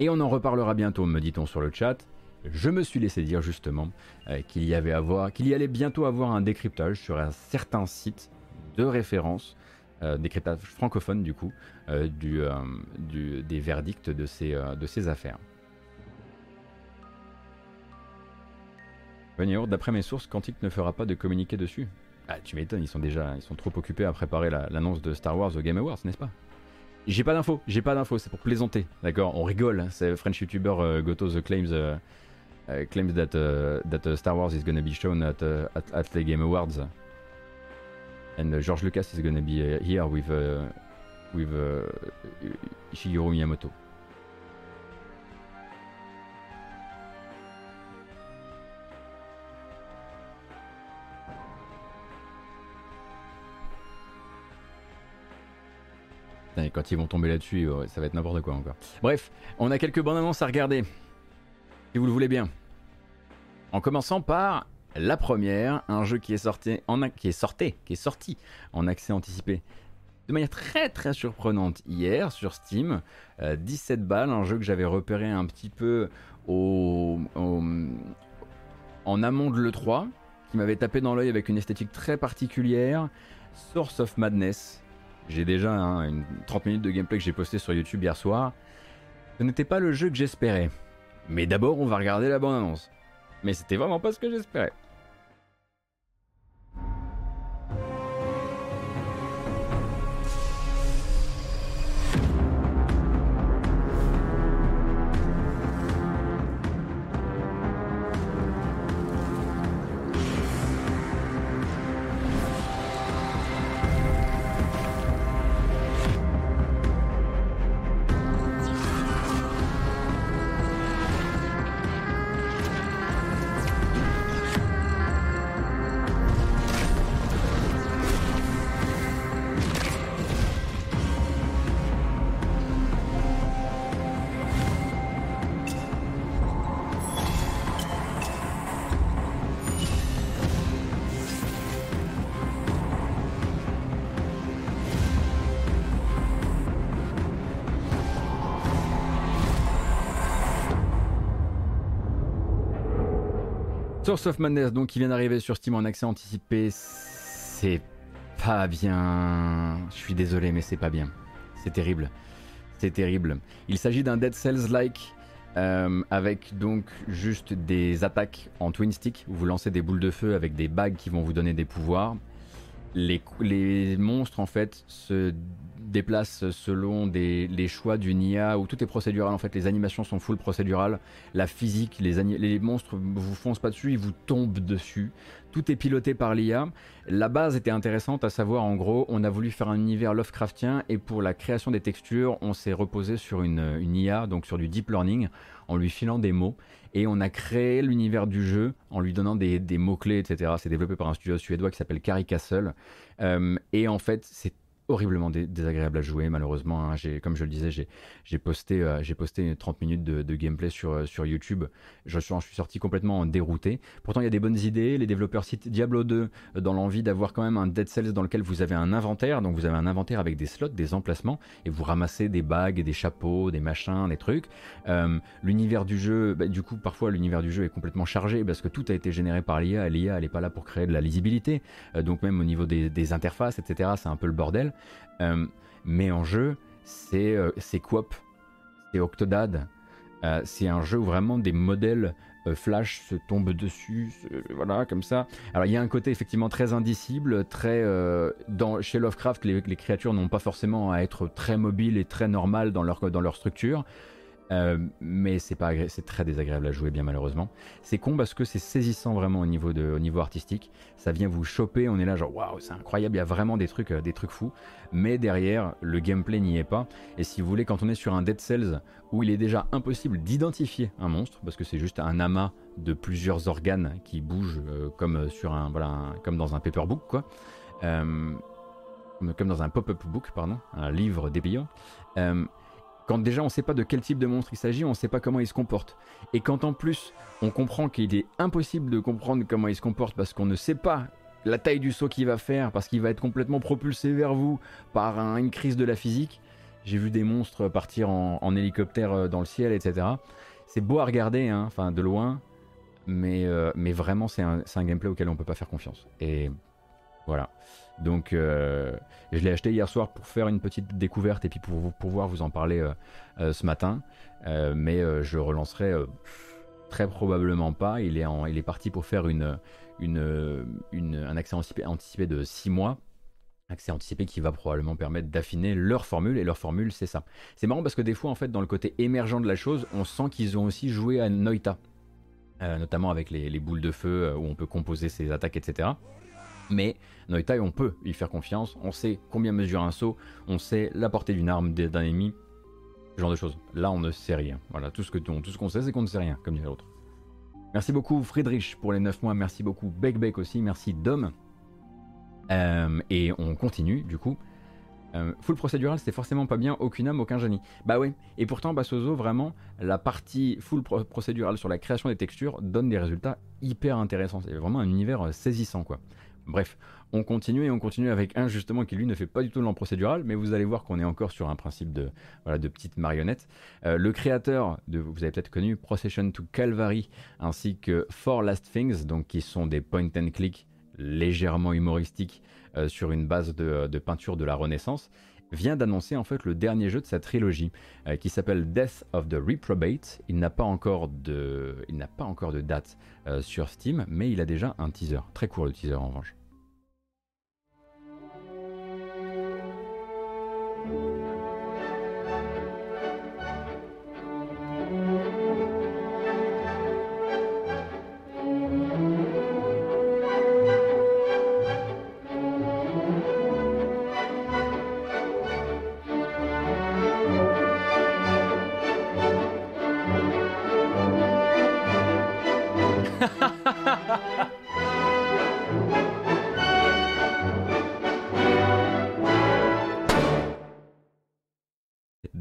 Et on en reparlera bientôt me dit-on sur le chat. Je me suis laissé dire justement euh, qu'il y avait avoir qu'il y allait bientôt avoir un décryptage sur un certain site de référence euh, décryptage francophone du coup des verdicts de ces affaires d'après mes sources, Quantic ne fera pas de communiqué dessus. Ah, tu m'étonnes, ils sont déjà, ils sont trop occupés à préparer l'annonce de Star Wars au Game Awards, n'est-ce pas? J'ai pas d'infos, j'ai pas d'infos, c'est pour plaisanter, d'accord? On rigole, hein, c'est French YouTuber uh, Goto the claims uh, uh, claims that that Star Wars is gonna be shown at, at, the Game Awards, and George Lucas is gonna be here with with Shigeru Miyamoto. Quand ils vont tomber là-dessus, ça va être n'importe quoi encore. Bref, on a quelques bonnes annonces à regarder. Si vous le voulez bien. En commençant par la première, un jeu qui est sorti en, qui est sorti, en accès anticipé de manière très très surprenante hier sur Steam. 17 euh, balles, un jeu que j'avais repéré un petit peu en amont de l'E3, qui m'avait tapé dans l'œil avec une esthétique très particulière. Source of Madness, j'ai déjà une 30 minutes de gameplay que j'ai posté sur YouTube hier soir. Ce n'était pas le jeu que j'espérais. Mais d'abord, on va regarder la bande-annonce. Mais c'était vraiment pas ce que j'espérais. Source of Madness, donc, qui vient d'arriver sur Steam en accès anticipé, c'est pas bien. Je suis désolé, mais c'est pas bien. C'est terrible. C'est terrible. Il s'agit d'un Dead Cells-like. Euh, avec donc juste des attaques en twin stick où vous lancez des boules de feu avec des bagues qui vont vous donner des pouvoirs. Les, les monstres en fait se déplace selon des, les choix d'une IA où tout est procédural. En fait, les animations sont full procédurales. La physique, les, les monstres vous foncent pas dessus, ils vous tombent dessus. Tout est piloté par l'IA. La base était intéressante, à savoir en gros, on a voulu faire un univers Lovecraftien et pour la création des textures, on s'est reposé sur une, une IA, donc sur du deep learning, en lui filant des mots et on a créé l'univers du jeu en lui donnant des, mots-clés, etc. C'est développé par un studio suédois qui s'appelle Carrie Castle. Euh, et en fait, c'est horriblement désagréable à jouer malheureusement. Hein. Comme je le disais, j'ai posté, euh, j'ai posté 30 minutes de, gameplay sur, euh, sur YouTube. Je suis, je suis, sorti complètement dérouté. Pourtant, il y a des bonnes idées. Les développeurs citent Diablo 2 euh, dans l'envie d'avoir quand même un Dead Cells dans lequel vous avez un inventaire. Donc vous avez un inventaire avec des slots, des emplacements, et vous ramassez des bagues, des chapeaux, des machins, des trucs. l'univers du jeu, bah, du coup, parfois l'univers du jeu est complètement chargé parce que tout a été généré par l'IA. L'IA, elle n'est pas là pour créer de la lisibilité. donc même au niveau des, des interfaces, etc., c'est un peu le bordel. Euh, mais en jeu, c'est euh, Coop, c'est Octodad. Euh, c'est un jeu où vraiment des modèles Flash se tombe dessus, voilà, comme ça. Alors il y a un côté effectivement très indicible, très... dans, chez Lovecraft, les, les créatures n'ont pas forcément à être très mobiles et très normales dans leur, dans leur structure. Euh, mais c'est très désagréable à jouer bien malheureusement. C'est con parce que c'est saisissant vraiment au niveau de au niveau artistique. Ça vient vous choper, on est là genre waouh c'est incroyable, il y a vraiment des trucs euh, des trucs fous. Mais derrière le gameplay n'y est pas. Et si vous voulez quand on est sur un Dead Cells où il est déjà impossible d'identifier un monstre parce que c'est juste un amas de plusieurs organes qui bougent euh, comme sur un voilà comme dans un paperbook quoi. comme dans un pop-up book pardon, un livre dépliant. Déjà on ne sait pas de quel type de monstre il s'agit, on ne sait pas comment il se comporte. Et quand en plus on comprend qu'il est impossible de comprendre comment il se comporte parce qu'on ne sait pas la taille du saut qu'il va faire, parce qu'il va être complètement propulsé vers vous par une crise de la physique. J'ai vu des monstres partir en, hélicoptère euh, dans le ciel, etc. C'est beau à regarder, hein, enfin de loin, mais, euh, vraiment c'est un, un, gameplay auquel on ne peut pas faire confiance. Voilà. Donc euh, je l'ai acheté hier soir pour faire une petite découverte et puis pour pouvoir vous en parler euh, euh, ce matin. mais je relancerai très probablement pas. Il est, parti pour faire un accès anticipé, de 6 mois accès anticipé qui va probablement permettre d'affiner leur formule et leur formule c'est ça. C'est marrant parce que des fois en fait dans le côté émergent de la chose on sent qu'ils ont aussi joué à Noita notamment avec les, boules de feu où on peut composer ses attaques etc. Mais Noita, on peut y faire confiance. On sait combien mesure un saut, on sait la portée d'une arme d'un ennemi, ce genre de choses. Là, on ne sait rien. Voilà, tout ce qu'on sait, c'est qu'on ne sait rien, comme dirait l'autre. Merci beaucoup Friedrich pour les 9 mois, merci beaucoup Beck aussi, merci Dom. Euh, et on continue du coup. Euh, full procédural, c'est forcément pas bien, aucune âme, aucun génie. Bah oui, et pourtant Bassozo, vraiment, la partie full procédural sur la création des textures donne des résultats hyper intéressants. C'est vraiment un univers euh, saisissant quoi. Bref, on continue et on continue avec un justement qui lui ne fait pas du tout de procédural, mais vous allez voir qu'on est encore sur un principe de, voilà, de petite marionnette. Euh, le créateur vous avez peut-être connu, Procession to Calvary, ainsi que Four Last Things, donc qui sont des point and click légèrement humoristiques euh, sur une base de, peinture de la Renaissance, vient d'annoncer en fait le dernier jeu de sa trilogie euh, qui s'appelle Death of the Reprobate. Il n'a pas encore de, il n'a pas encore de date sur Steam, mais il a déjà un teaser, très court le teaser en revanche.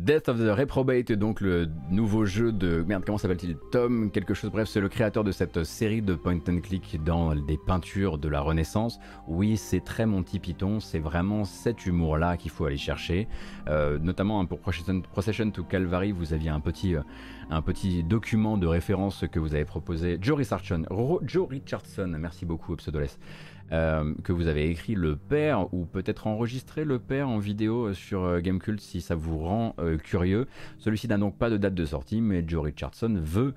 Death of the Reprobate, donc le nouveau jeu de. Merde, comment s'appelle-t-il? Tom, quelque chose. Bref, c'est le créateur de cette série de point and click dans des peintures de la Renaissance. Oui, c'est très Monty Python, c'est vraiment cet humour-là qu'il faut aller chercher. Euh, notamment pour Procession to Calvary, vous aviez un petit, euh, un petit document de référence que vous avez proposé. Joe Richardson, merci beaucoup, Pseudoles. Euh, que vous avez écrit le père ou peut-être enregistré le père en vidéo sur euh, Gamecult si ça vous rend euh, curieux. Celui-ci n'a donc pas de date de sortie, mais Joe Richardson veut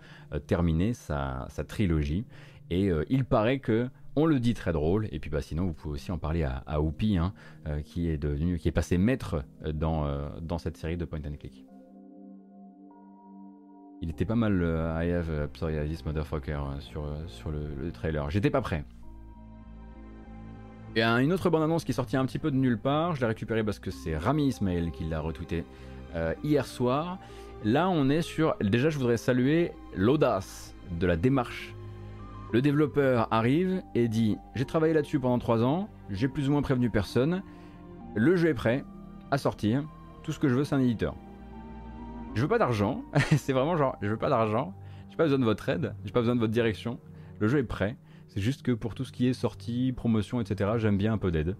terminer sa, trilogie et il paraît que on le dit très drôle, et puis bah, sinon vous pouvez aussi en parler à, à hein, qui est devenu, qui est passé maître dans, cette série de point and click. Il était pas mal I have psoriasis motherfucker sur, le trailer. J'étais pas prêt. A une autre bande-annonce qui est sortie un petit peu de nulle part. Je l'ai récupérée parce que c'est Rami Ismail qui l'a retweeté euh, hier soir. Là, on est sur. Déjà, je voudrais saluer l'audace de la démarche. Le développeur arrive et dit J'ai travaillé là-dessus pendant 3 ans, j'ai plus ou moins prévenu personne. Le jeu est prêt à sortir. Tout ce que je veux, c'est un éditeur. Je veux pas d'argent. <laughs> c'est vraiment genre Je veux pas d'argent. J'ai pas besoin de votre aide. J'ai pas besoin de votre direction. Le jeu est prêt. C'est juste que pour tout ce qui est sortie, promotion, etc., j'aime bien un peu d'aide.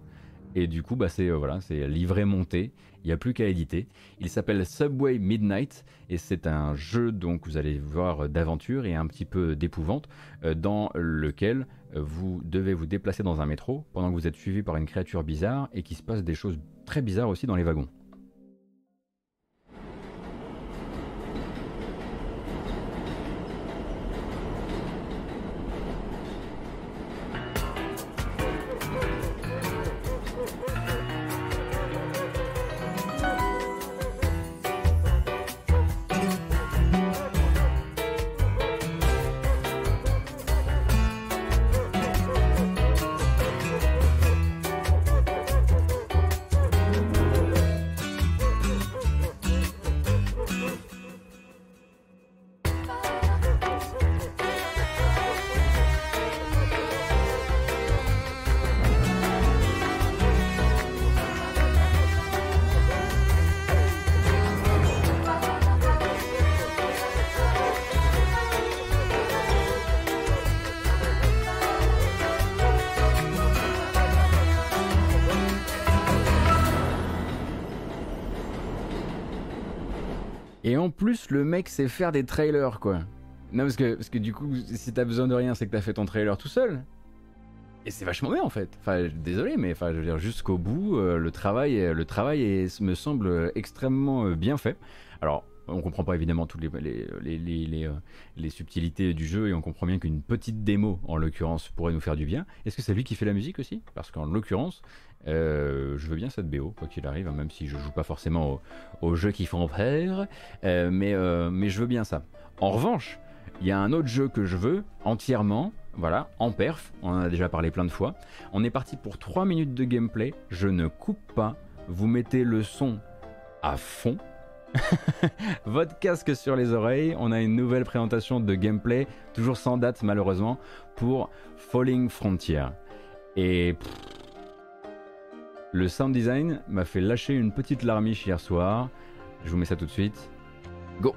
Et du coup, bah, c'est euh, voilà, livré monté. Il n'y a plus qu'à éditer. Il s'appelle Subway Midnight et c'est un jeu donc vous allez voir d'aventure et un petit peu d'épouvante euh, dans lequel euh, vous devez vous déplacer dans un métro pendant que vous êtes suivi par une créature bizarre et qu'il se passe des choses très bizarres aussi dans les wagons. Plus, le mec sait faire des trailers, quoi. Non, parce que, parce que du coup, si t'as besoin de rien, c'est que t'as fait ton trailer tout seul. Et c'est vachement bien en fait. Enfin, désolé, mais enfin, je veux dire, jusqu'au bout, euh, le travail, le travail est, me semble extrêmement euh, bien fait. Alors, on comprend pas évidemment toutes euh, les, subtilités du jeu et on comprend bien qu'une petite démo, en l'occurrence, pourrait nous faire du bien. Est-ce que c'est lui qui fait la musique aussi? Parce qu'en l'occurrence, je veux bien cette BO, quoi qu'il arrive, hein, même si je joue pas forcément aux, jeux qui font faire, mais, mais je veux bien ça. En revanche, il y a un autre jeu que je veux entièrement, voilà, en perf, on en a déjà parlé plein de fois. On est parti pour 3 minutes de gameplay, je ne coupe pas, vous mettez le son à fond. <laughs> Votre casque sur les oreilles, on a une nouvelle présentation de gameplay, toujours sans date malheureusement, pour Falling Frontier. Et le sound design m'a fait lâcher une petite larmiche hier soir. Je vous mets ça tout de suite. Go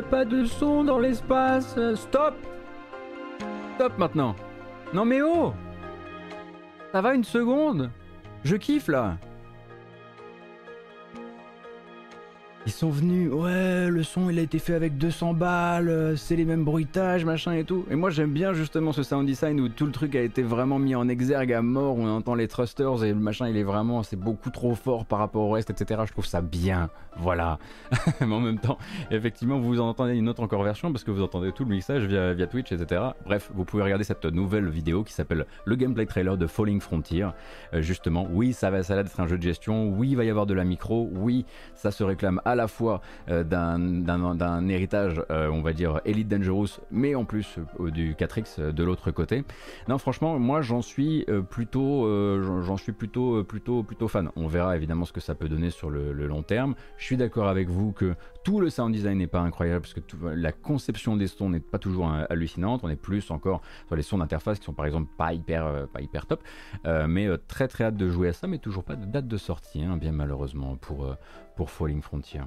pas de son dans l'espace. Stop Stop maintenant. Non mais oh Ça va une seconde Je kiffe là sont venus, ouais, le son il a été fait avec 200 balles, euh, c'est les mêmes bruitages, machin et tout. Et moi j'aime bien justement ce sound design où tout le truc a été vraiment mis en exergue à mort, on entend les thrusters et le machin il est vraiment, c'est beaucoup trop fort par rapport au reste, etc. Je trouve ça bien, voilà. <laughs> Mais en même temps, effectivement, vous en entendez une autre encore version parce que vous entendez tout le mixage via, via Twitch, etc. Bref, vous pouvez regarder cette nouvelle vidéo qui s'appelle le gameplay trailer de Falling Frontier. Euh, justement, oui, ça va, ça va être un jeu de gestion, oui, il va y avoir de la micro, oui, ça se réclame à la fois d'un héritage, on va dire, Elite Dangerous, mais en plus du 4X de l'autre côté. Non, franchement, moi j'en suis plutôt, j'en suis plutôt, plutôt, plutôt fan. On verra évidemment ce que ça peut donner sur le, long terme. Je suis d'accord avec vous que tout le sound design n'est pas incroyable parce que la conception des sons n'est pas toujours hallucinante. On est plus encore sur les sons d'interface qui sont par exemple pas hyper, euh, pas hyper top. Euh, mais euh, très très hâte de jouer à ça, mais toujours pas de date de sortie, hein, bien malheureusement pour, pour Falling Frontier.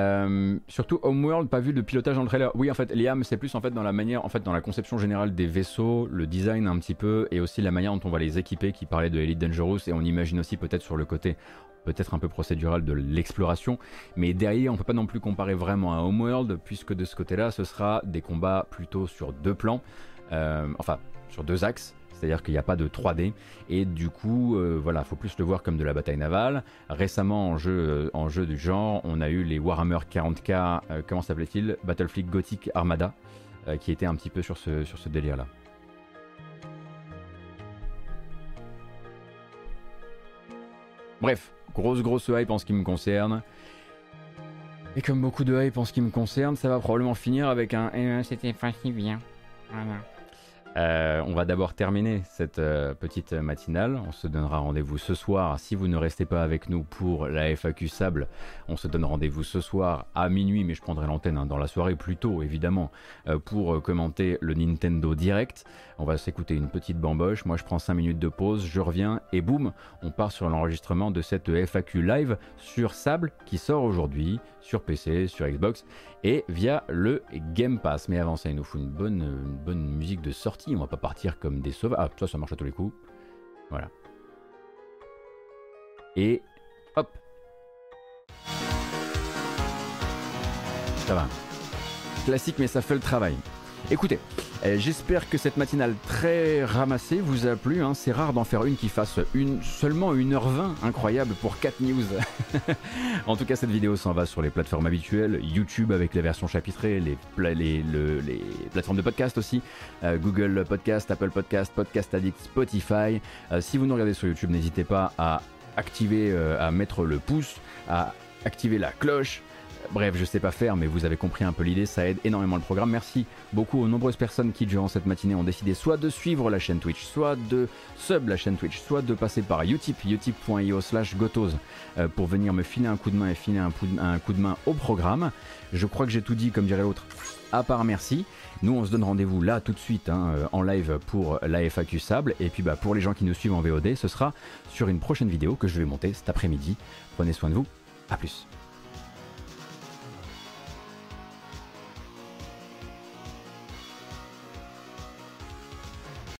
Euh, surtout Homeworld, pas vu de pilotage dans le trailer. Oui, en fait, Liam, c'est plus en fait dans la manière, en fait, dans la conception générale des vaisseaux, le design un petit peu, et aussi la manière dont on va les équiper, qui parlait de Elite Dangerous, et on imagine aussi peut-être sur le côté peut-être un peu procédural de l'exploration, mais derrière on peut pas non plus comparer vraiment à Homeworld, puisque de ce côté-là, ce sera des combats plutôt sur deux plans, euh, enfin sur deux axes, c'est-à-dire qu'il n'y a pas de 3D et du coup euh, voilà faut plus le voir comme de la bataille navale. Récemment en jeu, euh, en jeu du genre on a eu les Warhammer 40k euh, comment s'appelait-il? Battlefleet Gothic Armada qui était un petit peu sur ce, sur ce délire là bref grosse grosse hype en ce qui me concerne. Et comme beaucoup de hype en ce qui me concerne ça va probablement finir avec un eh, c'était pas si bien. Voilà euh, on va d'abord terminer cette euh, petite matinale. On se donnera rendez-vous ce soir. Si vous ne restez pas avec nous pour la FAQ Sable, on se donne rendez-vous ce soir à minuit, mais je prendrai l'antenne hein, dans la soirée plus tôt, évidemment, euh, pour commenter le Nintendo Direct. On va s'écouter une petite bamboche. Moi, je prends 5 minutes de pause, je reviens et boum, on part sur l'enregistrement de cette FAQ live sur Sable qui sort aujourd'hui sur PC, sur Xbox et via le Game Pass. Mais avant ça, il nous faut une bonne, musique de sortie. On va pas partir comme des sauvages. Ah, ça, ça marche à tous les coups. Voilà. Et hop. Ça va. Classique, mais ça fait le travail. Écoutez, j'espère que cette matinale très ramassée vous a plu. Hein. C'est rare d'en faire une qui fasse une, seulement 1h20. Incroyable pour 4 news. <laughs> en tout cas, cette vidéo s'en va sur les plateformes habituelles. YouTube avec les versions chapitrées, les, les, les plateformes de podcast aussi. Euh, Google Podcast, Apple Podcast, Podcast Addict, Spotify. Euh, si vous nous regardez sur YouTube, n'hésitez pas à activer, à mettre le pouce, à activer la cloche Bref, je sais pas faire, mais vous avez compris un peu l'idée, ça aide énormément le programme. Merci beaucoup aux nombreuses personnes qui, durant cette matinée, ont décidé soit de suivre la chaîne Twitch, soit de sub la chaîne Twitch, soit de passer par Utip, utip.io slash gotos, euh, pour venir me filer un coup de main et filer un, coup de main au programme. Je crois que j'ai tout dit, comme dirait l'autre, à part merci. Nous, on se donne rendez-vous là tout de suite hein, euh, en live pour la FAQ Sable. Et puis bah, pour les gens qui nous suivent en VOD, ce sera sur une prochaine vidéo que je vais monter cet après-midi. Prenez soin de vous. À plus.